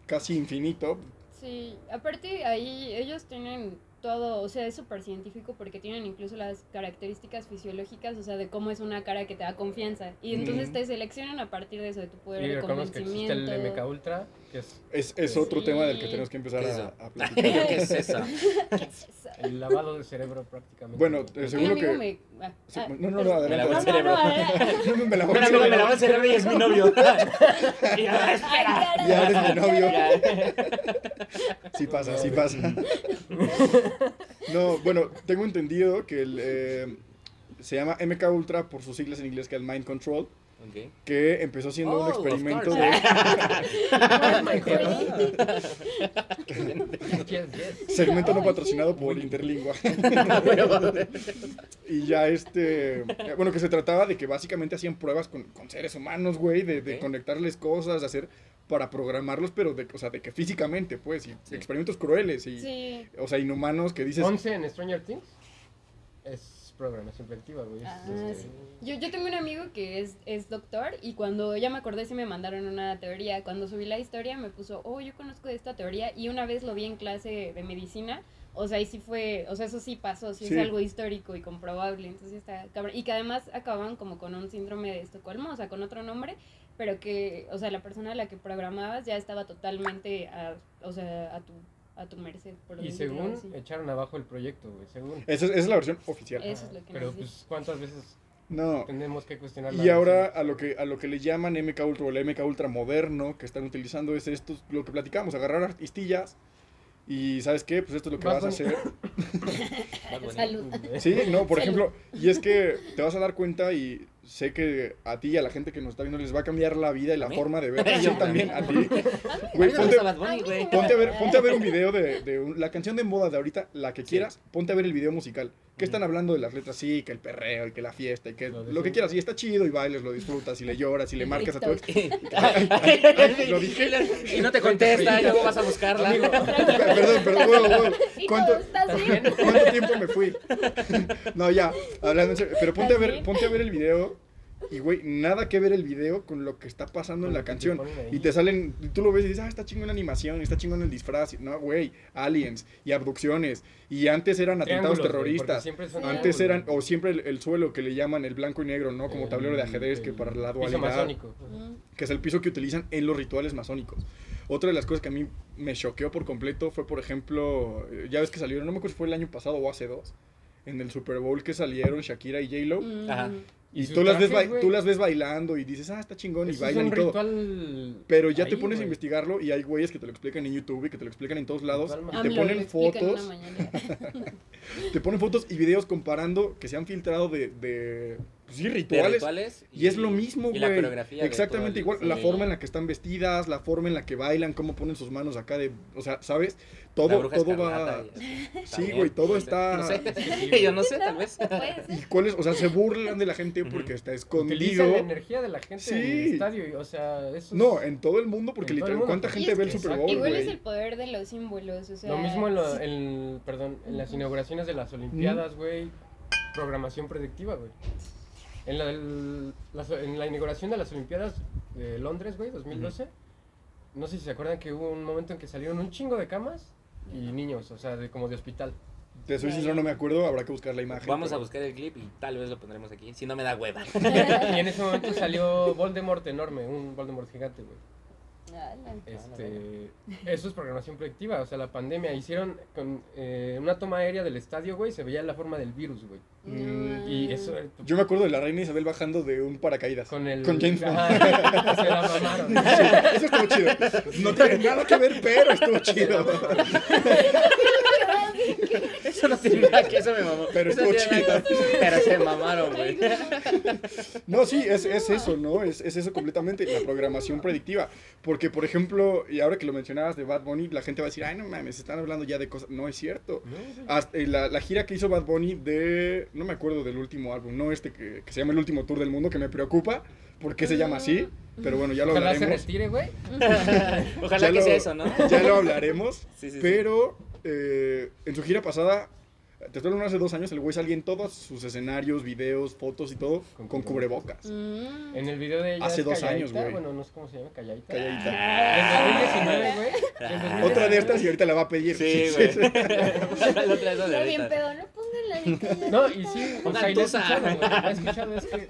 casi infinito, Sí, aparte ahí ellos tienen todo, o sea, es súper científico porque tienen incluso las características fisiológicas, o sea, de cómo es una cara que te da confianza. Y entonces Mm. te seleccionan a partir de eso, de tu poder Y de reconozco que existe convencimiento. el MK Ultra, que es es, es otro Sí. tema del que tenemos que empezar ¿Qué a, a platicar. ¿Qué es eso? ¿Qué es eso? el lavado de cerebro prácticamente. Bueno, eh, Mi seguro amigo que- me... ah, Sí, ah, no, no, no, es- adelante. Me lavó el no, cerebro. no, adelante. me la voy Un a amigo me lavó el cerebro y es mi novio. Y Ay, espera. Ya eres mi novio. Sí pasa, sí pasa. No, bueno, tengo entendido que el, eh, se llama MK Ultra por sus siglas en inglés, que es Mind Control, Que empezó siendo Oh, un of experimento de Oh segmento no patrocinado por Interlingua. y ya este, bueno, que se trataba de que básicamente hacían pruebas con, con seres humanos, güey, de, de conectarles cosas, de hacer para programarlos, pero de, o sea, de que físicamente, pues, y Sí. experimentos crueles y, Sí. o sea, inhumanos que dices, 11 en Stranger Things es programación predictiva, güey. es, Ah, este, sí. Yo, yo tengo un amigo que es, es doctor y cuando ya me acordé si me mandaron una teoría, cuando subí la historia me puso, oh, yo conozco de esta teoría y una vez lo vi en clase de medicina, o sea, y sí fue, o sea, eso sí pasó, sí, Sí. es algo histórico y comprobable, entonces está cabrón. Y que además acaban como con un síndrome de Estocolmo, o sea, con otro nombre, pero que, o sea, la persona a la que programabas ya estaba totalmente, a, o sea, a tu a tu merced. Por Y según echaron abajo el proyecto, güey, según. Esa es, esa es la versión oficial. Eso es lo que Pero nos dice. pues, ¿cuántas veces No. tenemos que cuestionar la Y ahora versión? a lo que a lo que le llaman MK Ultra o el MK Ultra moderno que están utilizando es esto, lo que platicamos, agarrar artistillas y ¿sabes qué? Pues esto es lo que Bad vas a hacer. Salud. Sí, no, por Salud. ejemplo, y es que te vas a dar cuenta y sé que a ti y a la gente que nos está viendo les va a cambiar la vida y la forma de ver. Yo también, a ti. Güey, ponte, a ver, ponte a ver un video de, de un- la canción de moda de ahorita, la que quieras, ponte a ver el video musical. ¿Qué están hablando de las letras? Sí, que el perreo y que la fiesta y que Lo que sí. quieras. Y está chido y bailes, lo disfrutas y le lloras y le marcas a tu ex. Lo dije. Y no te contesta, y luego vas a buscarla. Perdón, perdón, wow, wow. ¿Y ¿Cuánto? ¿Cuánto tiempo me fui? no, ya, hablando. Pero ponte a ver, ¿Estás bien? ponte a ver el video. Y, güey, nada que ver el video con lo que está pasando en la te canción. ahí. Y te salen, y tú lo ves y dices, ah, está chingón la animación, está chingón el disfraz. No, güey, aliens y abducciones. Y antes eran atentados terroristas. son Antes triángulos, eran, o siempre el, el suelo que le llaman el blanco y negro, ¿no? Como El- tablero de ajedrez, que para la piso dualidad masónico. Mm. que es el piso que utilizan en los rituales masónicos. Otra de las cosas que a mí me choqueó por completo fue, por ejemplo, eh, ya ves que salieron, no me acuerdo si fue el año pasado o hace dos, en el Super Bowl que salieron Shakira y J-Lo. Mm. Ajá. Y, tú, las ves, tú las ves bailando y dices, ah, está chingón, y bailan es y todo. ritual Pero ya te pones a investigarlo y hay güeyes que te lo explican en YouTube y que te lo explican en todos lados. Ritual Y AMLO te ponen una fotos, te ponen fotos y videos comparando que se han filtrado de, de pues sí, rituales. rituales Y es lo mismo, y güey. la coreografía Exactamente igual. La forma en la que están vestidas, la forma en la que bailan, cómo ponen sus manos acá de. O sea, ¿sabes? La Todo, bruja todo va. y. Sí, güey, todo está- No sé. Yo no sé, tal vez. Ser. ¿Y cuáles? O sea, se burlan de la gente porque está escondido. la energía de la gente en el estadio, y, o sea, eso es- No, en todo el mundo, porque En todo literal, el mundo, ¿cuánta gente ve el Super. Bowl, Igual es el poder de los símbolos, o sea... Lo mismo en, lo- sí. en- perdón, en las inauguraciones de las Olimpiadas, güey, programación predictiva, güey. En la, del- las- en la inauguración de las Olimpiadas de Londres, güey, 2012, no sé si se acuerdan que hubo un momento en que salieron un chingo de camas y niños, o sea, de, como de hospital. Te soy sincero, no me acuerdo, habrá que buscar la imagen. Vamos a pero- buscar el clip y tal vez lo pondremos aquí. Si no me da hueva. Y en ese momento salió Voldemort enorme, un Voldemort gigante, güey. Este, eso es programación predictiva, o sea, la pandemia hicieron con eh, una toma aérea del estadio, güey, se veía la forma del virus, güey. Mm, Y eso eh, Yo me acuerdo de la reina Isabel bajando de un paracaídas. con el Con James Bond. Ajá, se la mamaron. Sí, eso estuvo chido. No tiene nada que ver, pero estuvo chido. Eso no tiene nada que eso me mamó. Pero Eso estuvo que- Pero se mamaron, güey. No, sí, es, es eso, ¿no? Es, es eso completamente, la programación predictiva. Porque, por ejemplo, y ahora que lo mencionabas de Bad Bunny, la gente va a decir, ay, no mames, están hablando ya de cosas. No es cierto. Hasta, eh, la, la gira que hizo Bad Bunny de. No me acuerdo del último álbum, no este que, que se llama El último tour del mundo, que me preocupa. ¿Por qué se llama así? Pero bueno, ya lo Ojalá se hablaremos. retire, güey. Ojalá Ya que lo- sea eso, ¿no? Ya lo hablaremos. Sí, sí, sí. Pero eh, en su gira pasada, te estoy hablando hace dos años, el güey salía en todos sus escenarios, videos, fotos y todo Con con, cubrebocas. Mm. En el video de ella Hace es dos calladita, años, güey. Bueno, no sé cómo se llama, calladita. Calladita. Del 2019, güey. Del 2019. Otra de estas y ahorita la va a pedir. Sí, güey. La otra de Está bien pedo, no pongan la. No, y sí, o Una sea, y lo he escuchado, güey. Lo he escuchado, es que...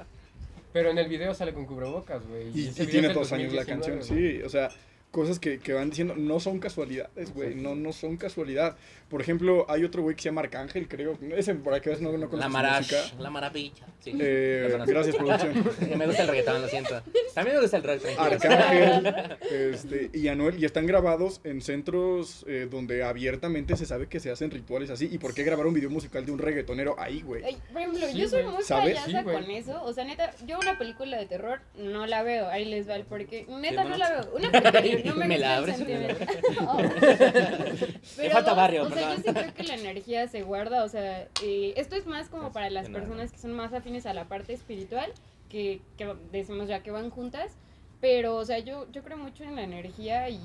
Pero en el video sale con cubrebocas, güey. Y, y video tiene dos años la 2019, canción, güey. sí. O sea, cosas que, que van diciendo no son casualidades, güey. No, no son casualidad. Por ejemplo, hay otro güey que se llama Arcángel, creo. Ese, por aquí no, no La Marash, la maravilla. Sí, Eh, gracias, producción. Me gusta el reggaetón, lo siento. También me gusta el rock. Arcángel este, y Anuel y están grabados en centros eh, donde abiertamente se sabe que se hacen rituales así. ¿Y por qué grabar un video musical de un reggaetonero ahí, güey? Por ejemplo, Sí, yo soy muy ¿Sabes? payasa Sí, con eso. O sea, neta, yo una película de terror no la veo. Ahí les va el porque. Neta, Sí, no la veo. Una porque no me, Me la abres. Oh. Pero falta barrio, O sea, yo perdón. sí creo que la energía se guarda. O sea, eh, esto es más como para las personas que son más afines a la parte espiritual, que, que decimos ya que van juntas. Pero, o sea, yo, yo creo mucho en la energía y,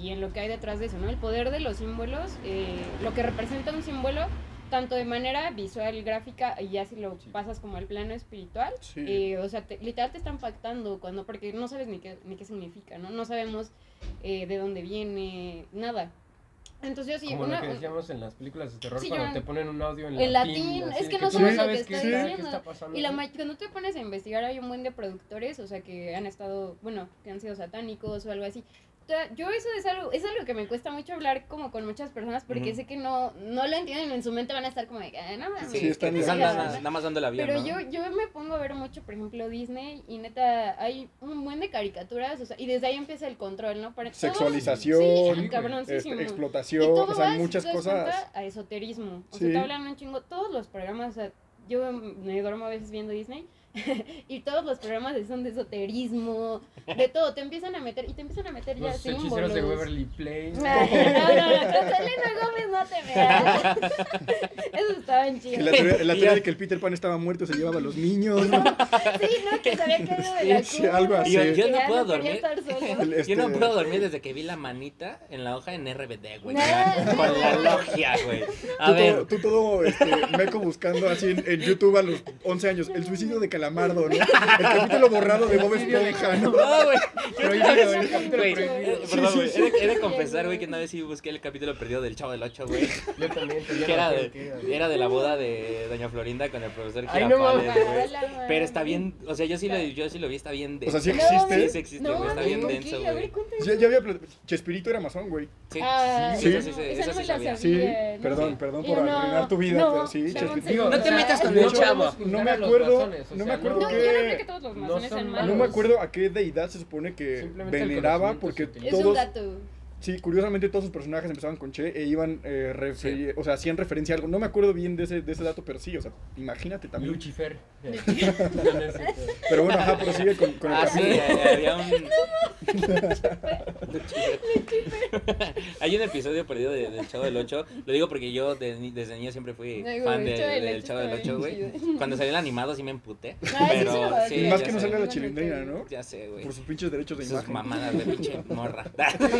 y en lo que hay detrás de eso, ¿no? El poder de los símbolos, eh, lo que representa un símbolo, tanto de manera visual, gráfica, y ya si lo Sí. pasas como al plano espiritual, Sí. eh, o sea, te- literal te están impactando cuando, porque no sabes ni qué, ni qué significa, ¿no? No sabemos eh, de dónde viene, nada. Entonces yo sí, Como una, lo que decíamos en las películas de terror, Sí, cuando yo- te ponen un audio en, En latín. latín, así es que no sabes lo que está- qué diciendo. está pasando. Y la ¿no? ma- cuando te pones a investigar hay un buen de productores, o sea, que han estado, bueno, que han sido satánicos o algo así. Yo eso es algo, es algo que me cuesta mucho hablar como con muchas personas porque sé que no, no lo entienden en su mente van a estar como de, "Ah, no mames, Sí, Sí, están- que ¿qué están te nada, pasa?". nada más dando el avión, Pero ¿no? yo, yo me pongo a ver mucho, por ejemplo, Disney y neta hay un buen de caricaturas, o sea, y desde ahí empieza el control, ¿no? Para todos- Sexualización, Sí, este, Y explotación, o sea, va, si muchas cosas. a esoterismo. O Sí. sea, te hablan un chingo. Todos los programas, o sea, yo me duermo a veces viendo Disney. y todos los programas son de esoterismo, de todo. Te empiezan a meter, y te empiezan a meter ya Los símbolos. hechiceros de Waverly Place. Ay, No, no, no, Selena Gómez no te veas. Esos estaban En la chidos. teoría, la teoría de que el Peter Pan estaba muerto se llevaba a los niños, ¿no? Sí, ¿no? Que se había caído de la cuna. algo así. Yo- yo no ya puedo dormir. Yo no este, puedo dormir desde que vi la manita en la hoja en RBD, güey. Con la logia, güey. A Tú ver. todo, tú todo este, meco buscando así en, en YouTube a los 11 años. El suicidio de Calamardo, ¿no? El capítulo borrado de Bob Esponja, ¿no? No, güey. Perdón, sí, güey. sí. He de- he de confesar, güey, que una vez sí busqué el capítulo perdido del Chavo del 8, güey. Yo también. ya Que era de, era. la boda de Doña Florinda con el profesor Ay, no Girafales, güey. Pero está bien, o sea, yo sí lo, yo sí lo vi, está bien O sea, sí denso. existe. Sí, sí existe, No, güey, está bien ¿con denso, güey. Ya, ya había. Chespirito era masón, güey. Sí, Ah, Sí, eso sí, sí, esa sí sabía. Sí, perdón, perdón por arruinar tu vida, no, pero sí, Chespirito. No te metas con el chavo. No me acuerdo, no me acuerdo No, que- yo no creo que todos los no masones son sean malos. malos. No me acuerdo a qué deidad se supone que veneraba, porque utiliza. Es un todos, dato. Sí, curiosamente todos sus personajes empezaban con Che e iban, eh, referi- o sea, hacían referencia a algo. No me acuerdo bien de ese, de ese dato, pero sí, o sea, imagínate también. Lucifer. Pero bueno, ajá, prosigue con, con el Ah, sí, capítulo. eh, había un... Hay un episodio perdido de- del Chavo del 8. Lo digo porque yo de desde niño siempre fui fan el de- Chavo del del Ocho Chavo del está 8, bien güey. Cuando salió el animado sí me emputé. Ah, sí, sí, Pero sí, más que no sale la chilindrina, ¿no? Ya sé, güey. Por sus pinches derechos de Sus imagen. mamadas de pinche morra.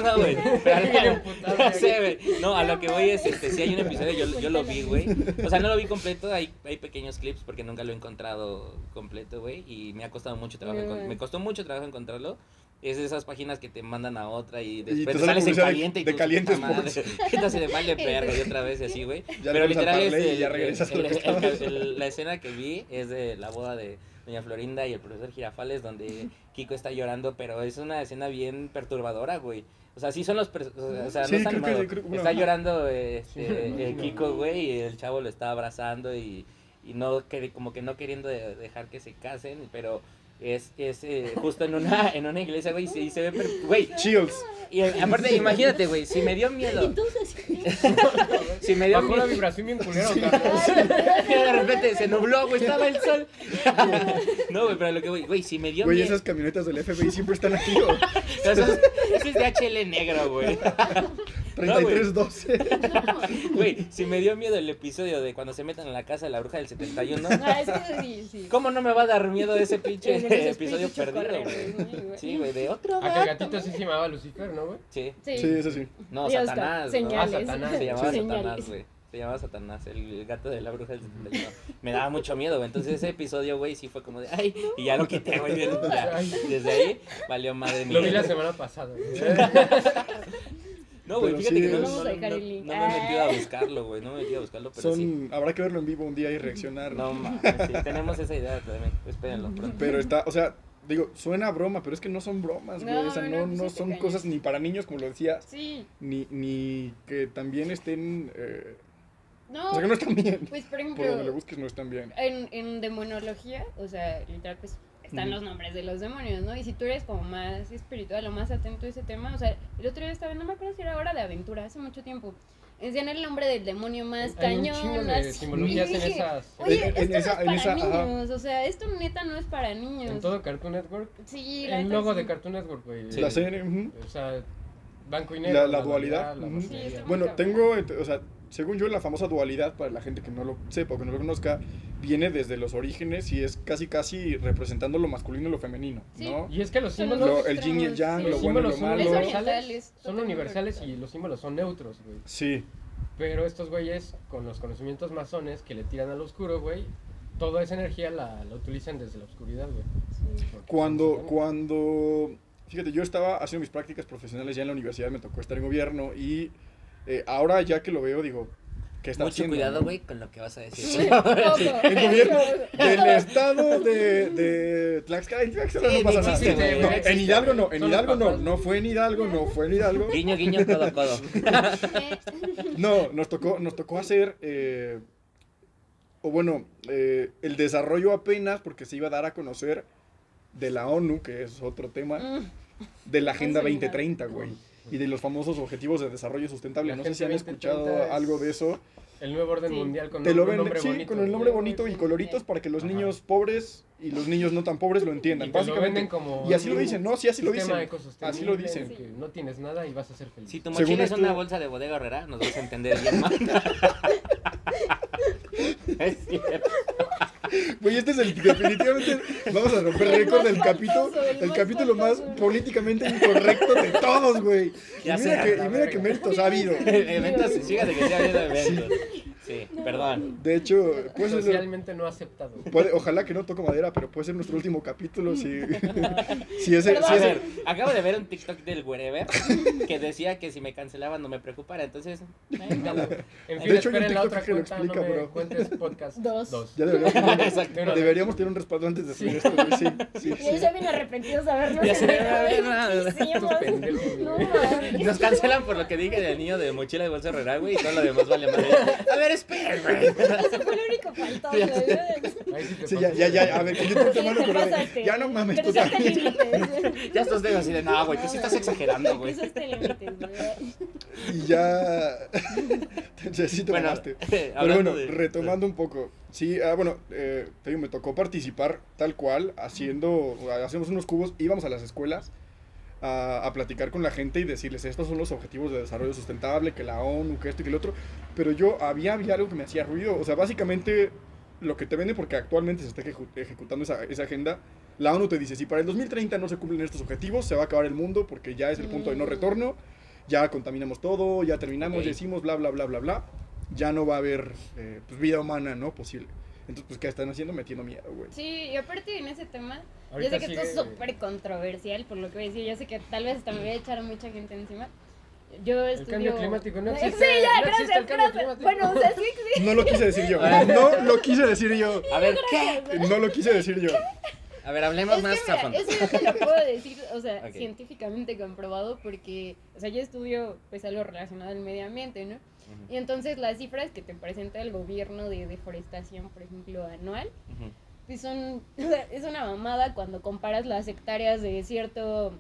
no, güey. Pero güey. No, a lo que voy es, este, sí hay un episodio, yo, yo lo vi, güey. O sea, no lo vi completo, hay, hay pequeños clips porque nunca lo he encontrado completo, güey. Y me ha costado mucho trabajo, Güey. me costó mucho trabajo encontrarlo. Es de esas páginas que te mandan a otra y te después te sale sales en publicidad de- caliente y de tú, Caliente puta madre, Sports. ¿Qué te de mal de perro y otra vez y así, güey? Pero literal es y el- ya regresas a lo el- que el- estabas. el- la escena que vi es de la boda de Doña Florinda y el profesor Girafales donde Kiko está llorando, pero es una escena bien perturbadora, güey. O sea, sí son los... O sea, Sí, no está animado. creo- bueno, está llorando Sí, este, el. Kiko, güey, y el chavo lo está abrazando y, y no como que no queriendo de- dejar que se casen, pero es, es eh, justo en una, en una iglesia, güey, y se, y se ve... per- Güey, Chills. y aparte, imagínate, güey, si me dio miedo, Entonces, si me dio Bajó la miedo... vibración bien culero, Sí. De repente se nubló, güey, estaba el sol. No, güey, pero lo que, güey, güey, si me dio Güey, miedo. esas camionetas del FBI siempre están aquí, es, eso es de HL negro, güey. 3312. Güey, si me dio miedo el episodio de cuando se meten en la casa de la bruja del 71, ah, es que sí, sí. ¿cómo no me va a dar miedo ese pinche episodio perdido, güey? güey. Sí, güey, de otro. A que el vato, gatito sí se llamaba Lucifer, ¿no, güey? Sí. Sí. Sí, eso sí. No, Dios, Satanás. ¿no? Ah, Satanás. Se llamaba Señales. Satanás, güey. Se llamaba Satanás, el gato de la bruja del 71. Me daba mucho miedo, güey. Entonces ese episodio, güey, sí fue como de, ay, y ya lo quité, güey. Desde ahí valió madre mía. Lo vi la semana pasada, güey. No, güey, fíjate sí que no, es- no, Vamos a dejar no- el link. no me he metido a Ah. buscarlo, güey. No me he metido a buscarlo, pero sí. Habrá que verlo en vivo un día y reaccionar. No, mames, sí, tenemos esa idea también. Espérenlo pronto. Pero está, o sea, digo, suena a broma, pero es que no son bromas, güey. No, o sea, no, no, pues son cañas. cosas ni para niños, como lo decías, Sí. ni, ni que también estén. eh, No, o sea, que no están bien. pues por Por donde le ejemplo, busques, no están bien. en, en demonología, o sea, literal, pues están los nombres de los demonios, ¿no? Y si tú eres como más espiritual o más atento a ese tema, o sea, el otro día estaba, no me acuerdo si era hora de aventura, hace mucho tiempo. Decían el nombre del demonio más Hay un cañón. chingo de así. simbologías en esas. Oye, En- en esto esa- en no es para esa, ajá. niños, o sea, esto neta no es para niños. En todo Cartoon Network. Sí, la El logo sí. de Cartoon Network, güey. Sí. La serie, ujú. O sea, blanco y La- negro. la dualidad, la. Sí, Bueno, tengo, o sea, según yo, la famosa dualidad, para la gente que no lo sepa o que no lo conozca, viene desde los orígenes y es casi, casi representando lo masculino y lo femenino, Sí. ¿no? Y es que los Son símbolos Lo- el yin y el yang, Sí. lo Los bueno y lo son malo. Es universales, son universales y los símbolos son neutros, güey. Sí, Pero estos güeyes, con los conocimientos masones que le tiran al oscuro, güey, toda esa energía la, la utilizan desde la oscuridad, güey. Sí. Cuando, cuando, fíjate, yo estaba haciendo mis prácticas profesionales ya en la universidad, me tocó estar en gobierno y eh, ahora ya que lo veo, digo, ¿qué está Mucho haciendo? cuidado, no? güey, con lo que vas a decir. Sí. El gobierno del estado de, de Tlaxcala, en Tlaxcala Sí, no pasa nada. existe, No, no en Hidalgo no, en Hidalgo no, no fue en Hidalgo, no fue en Hidalgo. Guiño, guiño, codo, codo. No, nos tocó, nos tocó hacer, eh, o bueno, eh, el desarrollo apenas, porque se iba a dar a conocer de la ONU, que es otro tema, Mm. De la Agenda Eso, mira. 2030, güey. Y de los famosos Objetivos de Desarrollo Sustentable. La No sé si han escuchado 2030 es- algo de eso. El nuevo orden Sí. mundial con Te lo un venden, nombre sí, bonito. con el nombre bonito y coloritos para que los Ajá. niños pobres y los niños no tan pobres lo Y entiendan. lo Básicamente. como y así lo dicen, ¿no? Sí, así lo dicen. Así lo dicen. que no tienes nada y vas a ser feliz. Si tu Según mochila es esto- una bolsa de bodega herrera, nos vas a entender bien más. es cierto. Güey, este es el definitivamente vamos a romper récord del capítulo, el el capítulo más políticamente incorrecto de todos, güey. Y mira que, y mira que méritos ha habido. eventos, fíjate que sí ha habido eventos. Sí, perdón. De hecho, puede ser, Socialmente no aceptado. puede- ojalá que no toco madera, pero puede ser nuestro último capítulo si, si ese, si A ese- ver, acabo de ver un TikTok del Wherever que decía que si me cancelaban no me preocupara, entonces... En De fin, hecho, hay un esperen la TikTok otra que lo explica, no me cuentes podcast Dos. ya deberíamos, tener- Exacto. deberíamos tener un respaldo antes de subir esto, güey. Sí, sí, Y sí. ellos ya arrepentidos de habernos Ya enviado, no. Nos cancelan por lo que dije del niño de mochila de bolsa herrera, güey, y todo lo demás vale madre. A ver, espera, güey. Ese fue el único faltoso. Ya güey. Sí te Sí, ya, ya, ya, a ver, que YouTube te Sí, te ahí. pasaste. Ya no mames, tú Cruzaste también. Ya estos dedos así de, no, güey, tú sí estás exagerando, güey. Cruzaste límites, güey. Y ya. sí, sí te Bueno, mamaste. Pero bueno, de- retomando un poco. Sí, ah, bueno, eh, te digo, me tocó participar tal cual, haciendo, hacemos unos cubos, íbamos a las escuelas a, a platicar con la gente y decirles, estos son los objetivos de desarrollo sustentable, que la ONU, que esto y que el otro. Pero yo, había, había algo que me hacía ruido. O sea, básicamente, lo que te vende, porque actualmente se está ejecu- ejecutando esa, esa agenda, la ONU te dice, si para el 2030 no se cumplen estos objetivos, se va a acabar el mundo porque ya es el punto de no Mm. retorno, ya contaminamos todo, ya terminamos, ya decimos bla, bla, bla, bla, bla, ya no va a haber eh, pues, vida humana, ¿no? Posible. Entonces, pues, ¿qué están haciendo? Metiendo miedo, güey. Sí, y aparte en ese tema, Ahorita yo sé que esto es súper controversial, por lo que voy a decir, yo sé que tal vez hasta me voy a echar a mucha gente encima. Yo El estudio... cambio climático no Sí, existe. ya, no existe gracias, el cambio gracias. climático. Bueno, o sea, sí, sí. No lo quise decir yo. No lo quise decir yo. A ver, ¿qué? No lo quise decir yo. A ver, hablemos Es más que a mira, fondo. eso yo te lo puedo decir, o sea, científicamente comprobado porque, o sea, yo estudio pues algo relacionado al medio ambiente, ¿no? Y entonces las cifras que te presenta el gobierno de deforestación, por ejemplo, anual, Ujú. pues son, es una mamada cuando comparas las hectáreas de cierto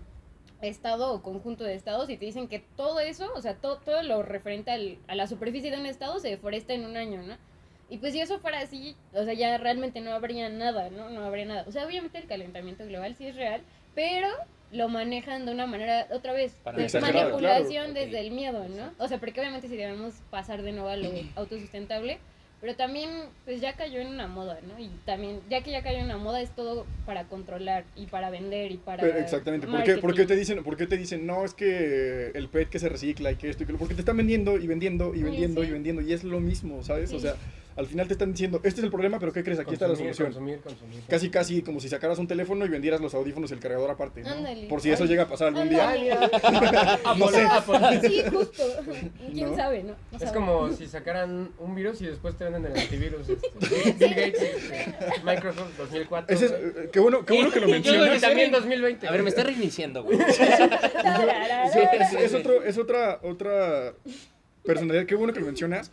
estado o conjunto de estados y te dicen que todo eso, o sea, todo, todo lo referente al- a la superficie de un estado se deforesta en un año, ¿no? Y pues si eso fuera así, o sea, ya realmente no habría nada, ¿no? No habría nada. O sea, obviamente el calentamiento global sí es real, pero lo manejan de una manera, otra vez, Para de Exagerada, manipulación claro. desde el miedo, ¿no? O sea, porque obviamente si debemos pasar de nuevo a lo autosustentable, pero también pues ya cayó en una moda, ¿no? Y también, ya que ya cayó en una moda, es todo para controlar y para vender y para... Pero exactamente. ¿Por qué, por qué te dicen, ¿Por qué te dicen, no, es que el PET que se recicla y que esto y que lo... Porque te están vendiendo y vendiendo y vendiendo sí. y vendiendo y es lo mismo, ¿sabes? O sea, al final te están diciendo, este es el problema, pero ¿qué crees? Aquí está la solución. Consumir, consumir. Casi, casi como si sacaras un teléfono y vendieras los audífonos y el cargador aparte, ¿no? Ándale. Por si eso Ay. llega a pasar algún día. Ay, Ándale. mira. No sé. Sí, justo. ¿Quién ¿No? sabe, no? No Es sabe. como si sacaran un virus y después te venden el antivirus. Este, Bill Gates, este, Microsoft 2004. Ese es, eh, qué, bueno, qué bueno que lo mencionas. también 2020. A ver, me está reiniciando, güey. Sí, es, es otro, es otra, otra personalidad. Qué bueno que lo mencionas.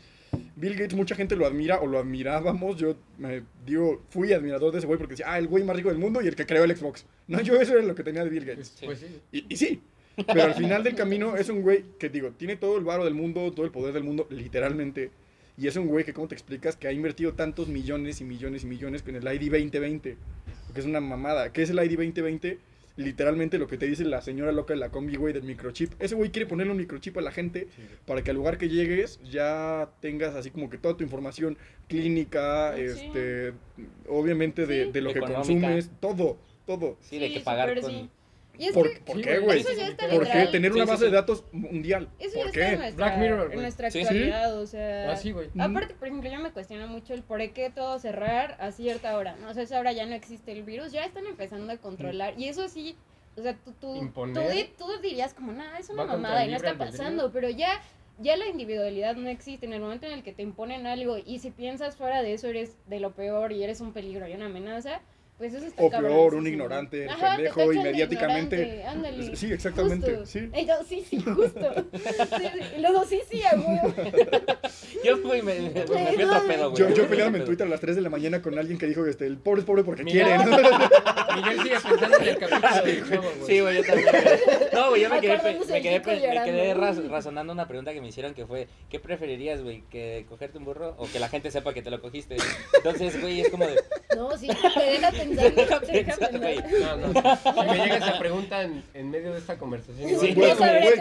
Bill Gates, mucha gente lo admira o lo admirábamos. Yo me digo, fui admirador de ese güey porque decía, ah, el güey más rico del mundo y el que creó el Xbox. No, yo eso era lo que tenía de Bill Gates. Pues, pues sí. Y, y sí, pero al final del camino es un güey que, digo, tiene todo el varo del mundo, todo el poder del mundo, literalmente. Y es un güey que, ¿cómo te explicas? Que ha invertido tantos millones y millones y millones con el ID 2020. Porque es una mamada. ¿Qué es el ID 2020? Literalmente lo que te dice la señora loca de la combi, güey, del microchip. Ese güey quiere ponerle un microchip a la gente para que al lugar que llegues ya tengas así como que toda tu información clínica, Sí. este, obviamente de, Sí. de lo que consumes, todo, todo. Sí, de Sí, que pagar con... Y es ¿Por, que por qué, güey. güey? Eso ya está ¿Por qué? literal. Tener una base sí. de datos mundial. Eso ¿Por ya está qué? en nuestra, Black Mirror, güey. en nuestra Sí, sí. actualidad, o sea... Ah, sí, güey. Mm. Aparte, por ejemplo, yo me cuestiono mucho el por qué todo cerrar a cierta hora, ¿no? O sea, esa hora ya no existe el virus, ya están empezando a controlar. Y eso sí, o sea, tú, tú, tú, Imponer. tú dirías como, nada, es una mamada y no está pasando, pero ya, ya la individualidad no existe. En el momento en el que te imponen algo y si piensas fuera de eso eres de lo peor y eres un peligro y una amenaza, pues eso está O peor, un ignorante, Ajá, pendejo, tachan y de mediáticamente. ignorante, ándale. Sí, exactamente, Justo. sí. Y yo, sí, sí, justo. Sí, sí. Y luego, sí, sí, a. Yo fui, me, me, me fui otro pedo, güey. Yo, yo peleándome en Twitter a las 3 de la mañana con alguien que dijo este, el pobre es pobre porque Miguel. quiere. ¿no? Miguel sigue pensando en el capítulo del chavo, güey. Sí, güey, yo también. güey. No, güey, yo me quedé, me quedé, chico me quedé razonando una pregunta que me hicieron que fue, ¿qué preferirías, güey? ¿Que cogerte un burro o que la gente sepa que te lo cogiste? Entonces, güey, es como de... No, sí, te deja pensando. deja pensar, güey. pensar. No, no. Si me llega esa pregunta en, en medio de esta conversación, Sí, güey,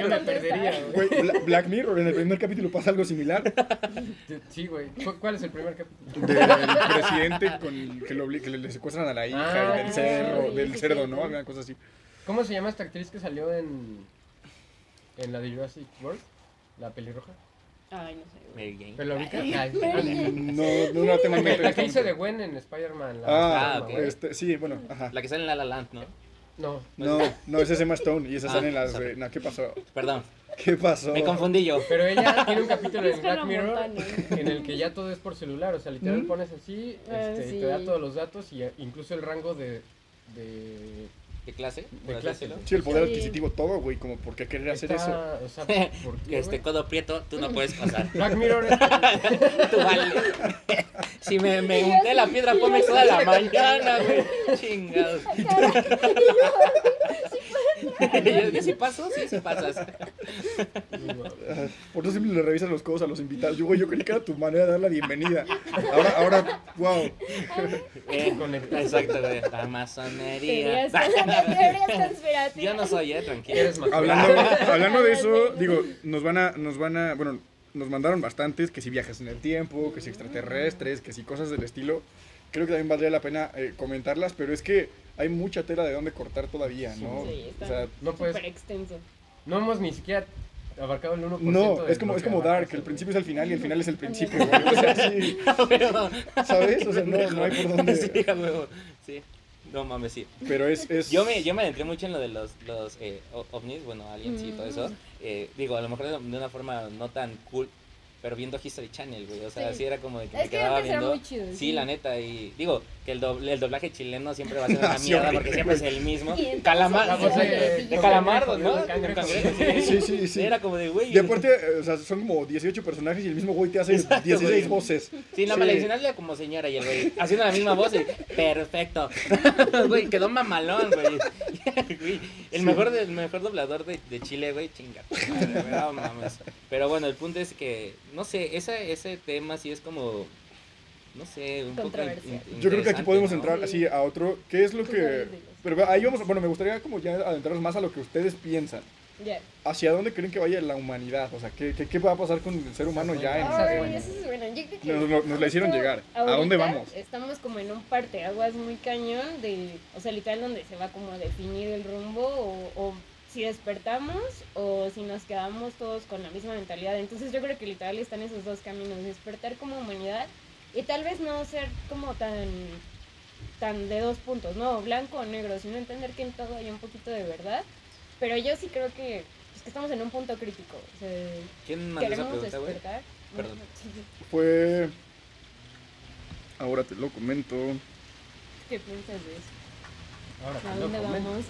yo me perdería, güey. Bla- Black Mirror, en el primer capítulo pasa algo similar. Sí, güey. ¿Cu- ¿Cuál es el primer capítulo? Del presidente con, que, lo, obli- que le, le secuestran a la hija Ah, y del cerro, sí, del sí, cerdo, sí. ¿no? Alguna cosa así. ¿Cómo se llama esta actriz que salió en, en la de Jurassic World? La pelirroja. Ay, no sé. güey. Mary Jane. ¿Pero? Ay, Mary ah, No, no la tengo en La mente. que, la que hizo de Gwen en Spider-Man. la Ah, Ah, ok. este, sí, bueno, ajá. La que sale en La La Land, ¿no? No. No, no, ese es Emma Stone y esa Ah, sale en las sorry. No, ¿qué pasó? Perdón, ¿Qué pasó? me confundí yo. Pero ella tiene un capítulo en Black Mirror en el que ya todo es por celular. O sea, literal Mm. pones así, Ah, este, y sí. te da todos los datos y eh, incluso el rango de. de ¿Qué clase? De clase? Sí, el poder Sí. adquisitivo, todo, güey, como por qué querer hacer eso. Está- O sea, ¿por qué, Este codo prieto, tú no puedes pasar. Black Mirror. Tú vale. Si me, me unté la piedra, ponme toda la mañana, güey. Chingados. Yo, yo sí paso, sí, sí pasas. Por eso siempre le revisas los codos a los invitados. Yo, güey, yo creí que era tu manera de dar la bienvenida. Ahora, ahora, wow. Eh, exacto, güey. La masonería. Teorías, teorías conspirativas. Yo no soy, eh, tranquilo. Eres más. Hablando, hablando de eso, digo, nos van a, nos van a, bueno, nos mandaron bastantes, que si viajes en el tiempo, que si extraterrestres, que si cosas del estilo. Creo que también valdría la pena eh, comentarlas, pero es que hay mucha tela de dónde cortar todavía, ¿no? Sí, está O sea, No puedes. súper extenso. No hemos ni siquiera abarcado el 1%. no, es como, es como Dark, el principio es el final y el final es el principio, güey. O sea, sí, ¿sabes? O sea, no, no hay por dónde. Sí. Sí. No mames, sí. Pero es, es... Yo me, yo me adentré mucho en lo de los, los eh, ovnis, bueno, aliens y todo eso. Mm. Eh, digo, a lo mejor de, de una forma no tan cool, pero viendo History Channel, güey. O sea, Sí. sí, era como de que Es me que quedaba viendo. muy chido, sí, sí. la neta. Y digo, que el, doble- el doblaje chileno siempre va a ser una sí, mierda porque siempre es el mismo. Calamar. Sí, de, de calamardo, ¿no? Sí, sí, sí. Era como de, güey. Y aparte, o sea, son como 18 personajes y el mismo güey te hace Exacto, 16 güey. voces. Sí, la Sí. como señora y el güey haciendo la misma voz y perfecto. Güey, quedó mamalón, güey. Güey, El Sí. mejor el mejor doblador de, de Chile, güey, chinga. madre, güey, no mames. Pero bueno, el punto es que no sé, ese ese tema sí es como no sé, un poco in- Yo creo que aquí podemos ¿no? entrar Sí. así a otro. ¿Qué es lo Tú que.? Pero ahí vamos. Bueno, me gustaría como ya adentrarnos más a lo que ustedes piensan. ¿Hacia dónde creen que vaya la humanidad? O sea, ¿qué, qué, qué va a pasar con el ser humano ya en. Esa Ay, eso es bueno. Yo creo que Nos la hicieron llegar. ¿A dónde vamos? Estamos como en un parteaguas muy cañón de, o sea, literal donde se va como a definir el rumbo o, o si despertamos o si nos quedamos todos con la misma mentalidad. Entonces yo creo que literal están esos dos caminos, despertar como humanidad y tal vez no ser como tan tan de dos puntos, no, blanco o negro, sino entender que en todo hay un poquito de verdad. Pero yo sí creo que, pues, que estamos en un punto crítico. O sea, ¿Quién mandó esa queremos pregunta, güey? despertar. Perdón. Fue. Ahora te lo comento. ¿Qué piensas de eso? Ahora, ¿A dónde vamos?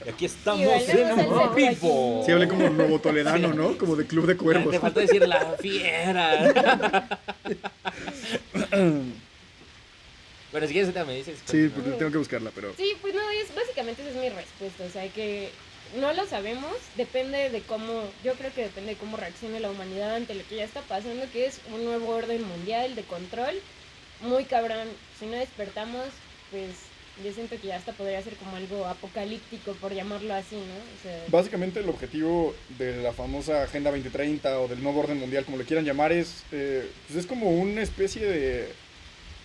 Y aquí estamos en vivo. Sí, hablé como nuevo toledano, ¿no? Como de club de cuervos. Te falta decir la fiera. bueno, si quieres ahorita me dices. Sí, porque tengo que buscarla, pero. Sí, pues no, es, básicamente esa es mi respuesta. O sea, que no lo sabemos, depende de cómo, yo creo que depende de cómo reaccione la humanidad ante lo que ya está pasando, que es un nuevo orden mundial de control, muy cabrón. Si no despertamos, pues yo siento que ya hasta podría ser como algo apocalíptico, por llamarlo así, ¿no? O sea, Básicamente el objetivo de la famosa Agenda 2030 o del nuevo orden mundial, como le quieran llamar, es, eh, pues es como una especie de,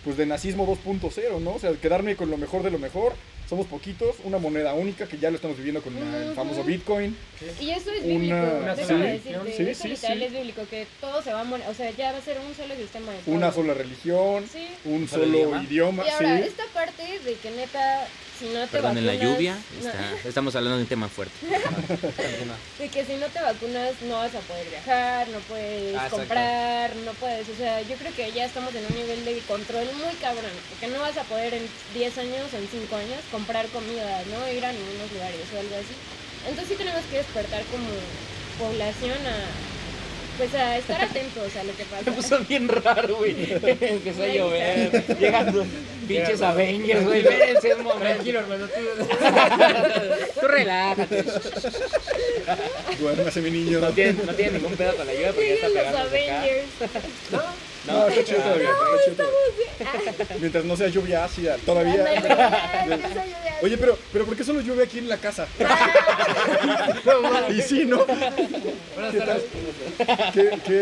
pues de nazismo 2.0, ¿no? O sea, quedarme con lo mejor de lo mejor. Somos poquitos, una moneda única que ya lo estamos viviendo con el famoso Bitcoin. Y eso es Una- bíblico, una déjame sola decirte. Sí, eso sí, literal sí. es bíblico, que todo se va a o sea, ya va a ser un solo sistema de Una sola religión, Sí. un ¿Solo solo idioma? idioma, Y ahora, sí. esta parte de que neta si no te Perdón, en la vacunas- lluvia. no, está- estamos hablando de un tema fuerte. De que si no te vacunas no vas a poder viajar, no puedes Ah, exacto. comprar, no puedes, o sea, yo creo que ya estamos en un nivel de control muy cabrón, porque no vas a poder en 10 años, en 5 años, comprar comida, ¿no? Ir a ningunos lugares o algo así. Entonces sí tenemos que despertar como población a, pues a estar atentos a lo que pasa. Me puso bien raro, güey. Empezó a llover. Llegan los pinches Avengers, güey. Espérense un momento. Tranquilo, hermano, tú. Tú relájate. Duérmase, mi niño. No tiene, no tiene ningún pedo con la lluvia porque ya está los pegando acá. Avengers. No, está chido todavía. está chido todavía. Mientras no sea lluvia ácida, todavía. No. Oye, pero, pero ¿por qué solo llueve aquí en la casa? Ah. y sí, ¿no? Buenas tardes. ¿Qué, qué,